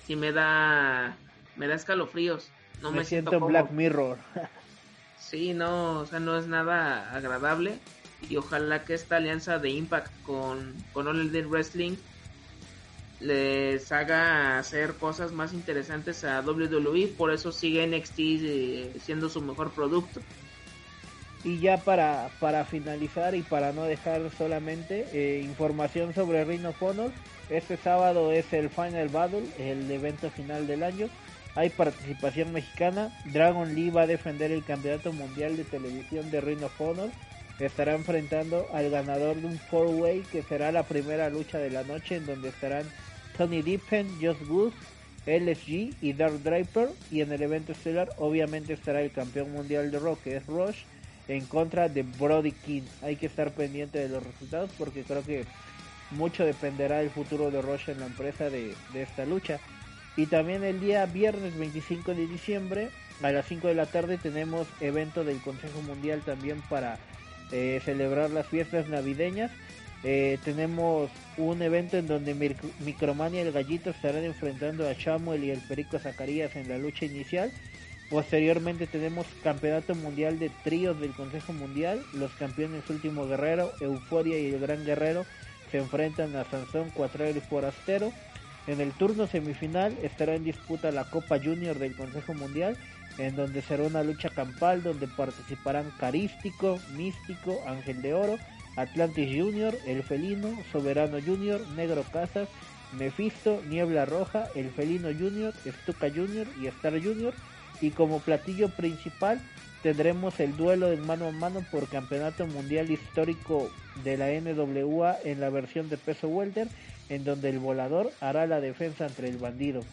Speaker 4: Si me da me da escalofríos. No me,
Speaker 3: siento Black Mirror.
Speaker 4: sí, no, o sea, no es nada agradable. Y ojalá que esta alianza de Impact con, con All Elite Wrestling les haga hacer cosas más interesantes a WWE, por eso sigue NXT eh, siendo su mejor producto.
Speaker 3: Y ya para, para finalizar y para no dejar solamente eh, información sobre Honor, este sábado es el Final Battle, el evento final del año. Hay participación mexicana. Dragon Lee va a defender el campeonato mundial de televisión de Honor. Estará enfrentando al ganador de un four-way que será la primera lucha de la noche en donde estarán Tony Deepen, Just Good, LSG y Dark Draper. Y en el evento estelar obviamente estará el campeón mundial de rock que es Rush en contra de Brody King. Hay que estar pendiente de los resultados porque creo que mucho dependerá del futuro de Rush en la empresa de, esta lucha. Y también el día viernes 25 de diciembre a las 5 de la tarde tenemos evento del Consejo Mundial también para eh, celebrar las fiestas navideñas. Eh, tenemos un evento en donde Micromania y el Gallito estarán enfrentando a Chamuel y el Perico Zacarías en la lucha inicial. Posteriormente tenemos Campeonato Mundial de Tríos del Consejo Mundial. Los campeones Último Guerrero, Euforia y el Gran Guerrero se enfrentan a Sansón, Cuatrero y Forastero. En el turno semifinal estará en disputa la Copa Junior del Consejo Mundial, en donde será una lucha campal donde participarán Carístico, Místico, Ángel de Oro, Atlantis Junior, El Felino, Soberano Junior, Negro Casas, Mephisto, Niebla Roja, El Felino Junior, Stuka Junior y Star Junior. Y como platillo principal tendremos el duelo de mano a mano por campeonato mundial histórico de la NWA en la versión de peso welter, en donde el volador hará la defensa entre el bandido.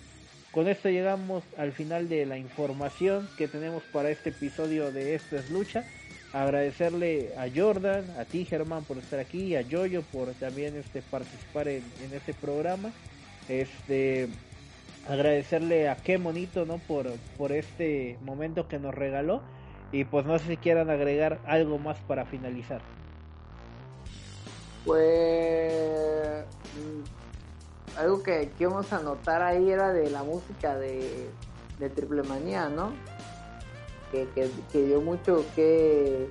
Speaker 3: Con esto llegamos al final de la información que tenemos para este episodio de Esto es Lucha agradecerle a Jordan, a ti Germán por estar aquí, a Yoyo por también este participar en, este programa. Este agradecerle a qué monito no por, por este momento que nos regaló y pues no sé si quieran agregar algo más para finalizar.
Speaker 2: Pues algo que, que íbamos a notar ahí era de la música de, de Triple Manía, ¿no? que, dio mucho que,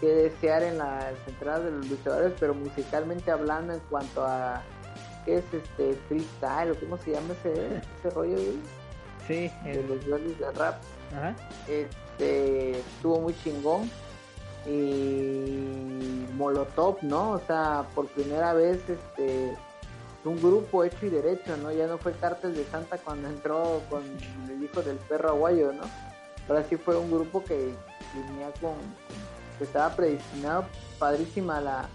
Speaker 2: que, desear en las entradas de los luchadores, pero musicalmente hablando en cuanto a qué es este freestyle o cómo se llama ese, ese rollo
Speaker 3: sí,
Speaker 2: de los goles de rap. Este estuvo muy chingón y Molotov, ¿no? O sea, por primera vez este un grupo hecho y derecho, ¿no? Ya no fue Cártel de Santa cuando entró con el hijo del perro aguayo, ¿no? ahora sí fue un grupo que venía con, que estaba predestinado, padrísima la,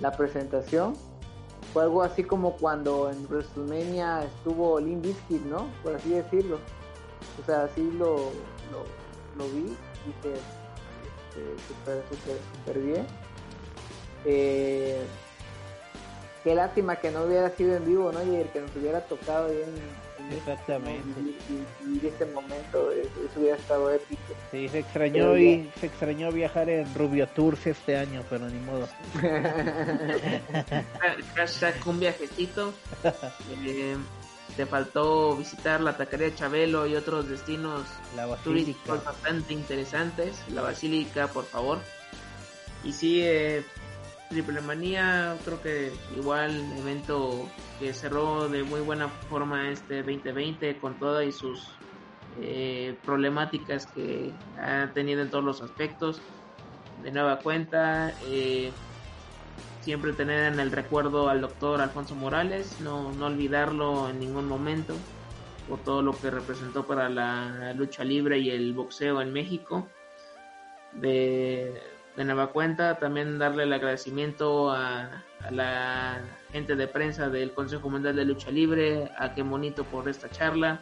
Speaker 2: la, presentación. Fue algo así como cuando en WrestleMania estuvo Limp Bizkit, ¿no? Por así decirlo. O sea, así lo, lo, vi, dije, este, súper, súper, súper bien. Eh, qué lástima que no hubiera sido en vivo, ¿no? Y el que nos hubiera tocado bien
Speaker 3: Exactamente.
Speaker 2: Y, este momento, eso hubiera estado épico.
Speaker 3: Sí, se extrañó y se extrañó viajar en Rubio Tours este año, pero ni modo.
Speaker 4: Hashtag un viajecito. Eh, te faltó visitar la taquería Chabelo y otros destinos turísticos bastante interesantes. La Basílica, por favor. Y sí, eh, Triple Manía, creo que igual evento que cerró de muy buena forma este 2020 con todas y sus eh, problemáticas que ha tenido en todos los aspectos. De nueva cuenta, eh, siempre tener en el recuerdo al doctor Alfonso Morales, no, no olvidarlo en ningún momento. por todo lo que representó para la lucha libre y el boxeo en México. De, de nueva cuenta, también darle el agradecimiento a, la gente de prensa del Consejo Mundial de Lucha Libre, a Qué Bonito por esta charla,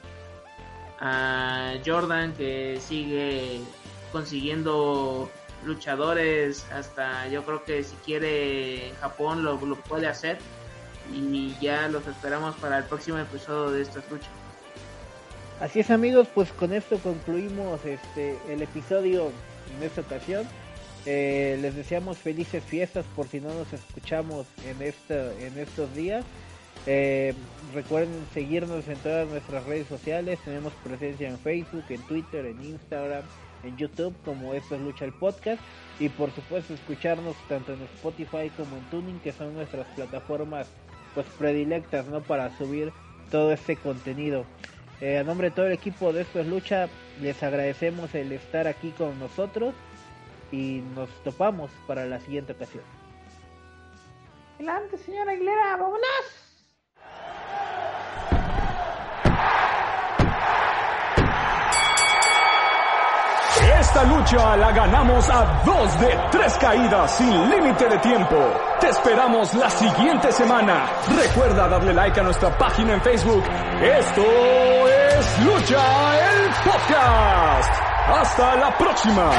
Speaker 4: a Jordan que sigue consiguiendo luchadores hasta yo creo que si quiere Japón lo, lo puede hacer y ya los esperamos para el próximo episodio de estas luchas.
Speaker 3: Así es amigos, pues con esto concluimos este el episodio en esta ocasión. Eh, les deseamos felices fiestas por si no nos escuchamos en esta, en estos días. Eh, recuerden seguirnos en todas nuestras redes sociales. Tenemos presencia en Facebook, en Twitter, en Instagram, en YouTube como Esto es Lucha el Podcast. Y por supuesto escucharnos tanto en Spotify como en Tuning, que son nuestras plataformas pues predilectas ¿no? para subir todo este contenido. Eh, a nombre de todo el equipo de Esto es Lucha, les agradecemos el estar aquí con nosotros y nos topamos para la siguiente ocasión.
Speaker 2: Adelante, señora Aguilera, vámonos.
Speaker 1: Esta lucha la ganamos a dos de tres caídas sin límite de tiempo. Te esperamos la siguiente semana. Recuerda darle like a nuestra página en Facebook. Esto es Lucha el Podcast. Hasta la próxima.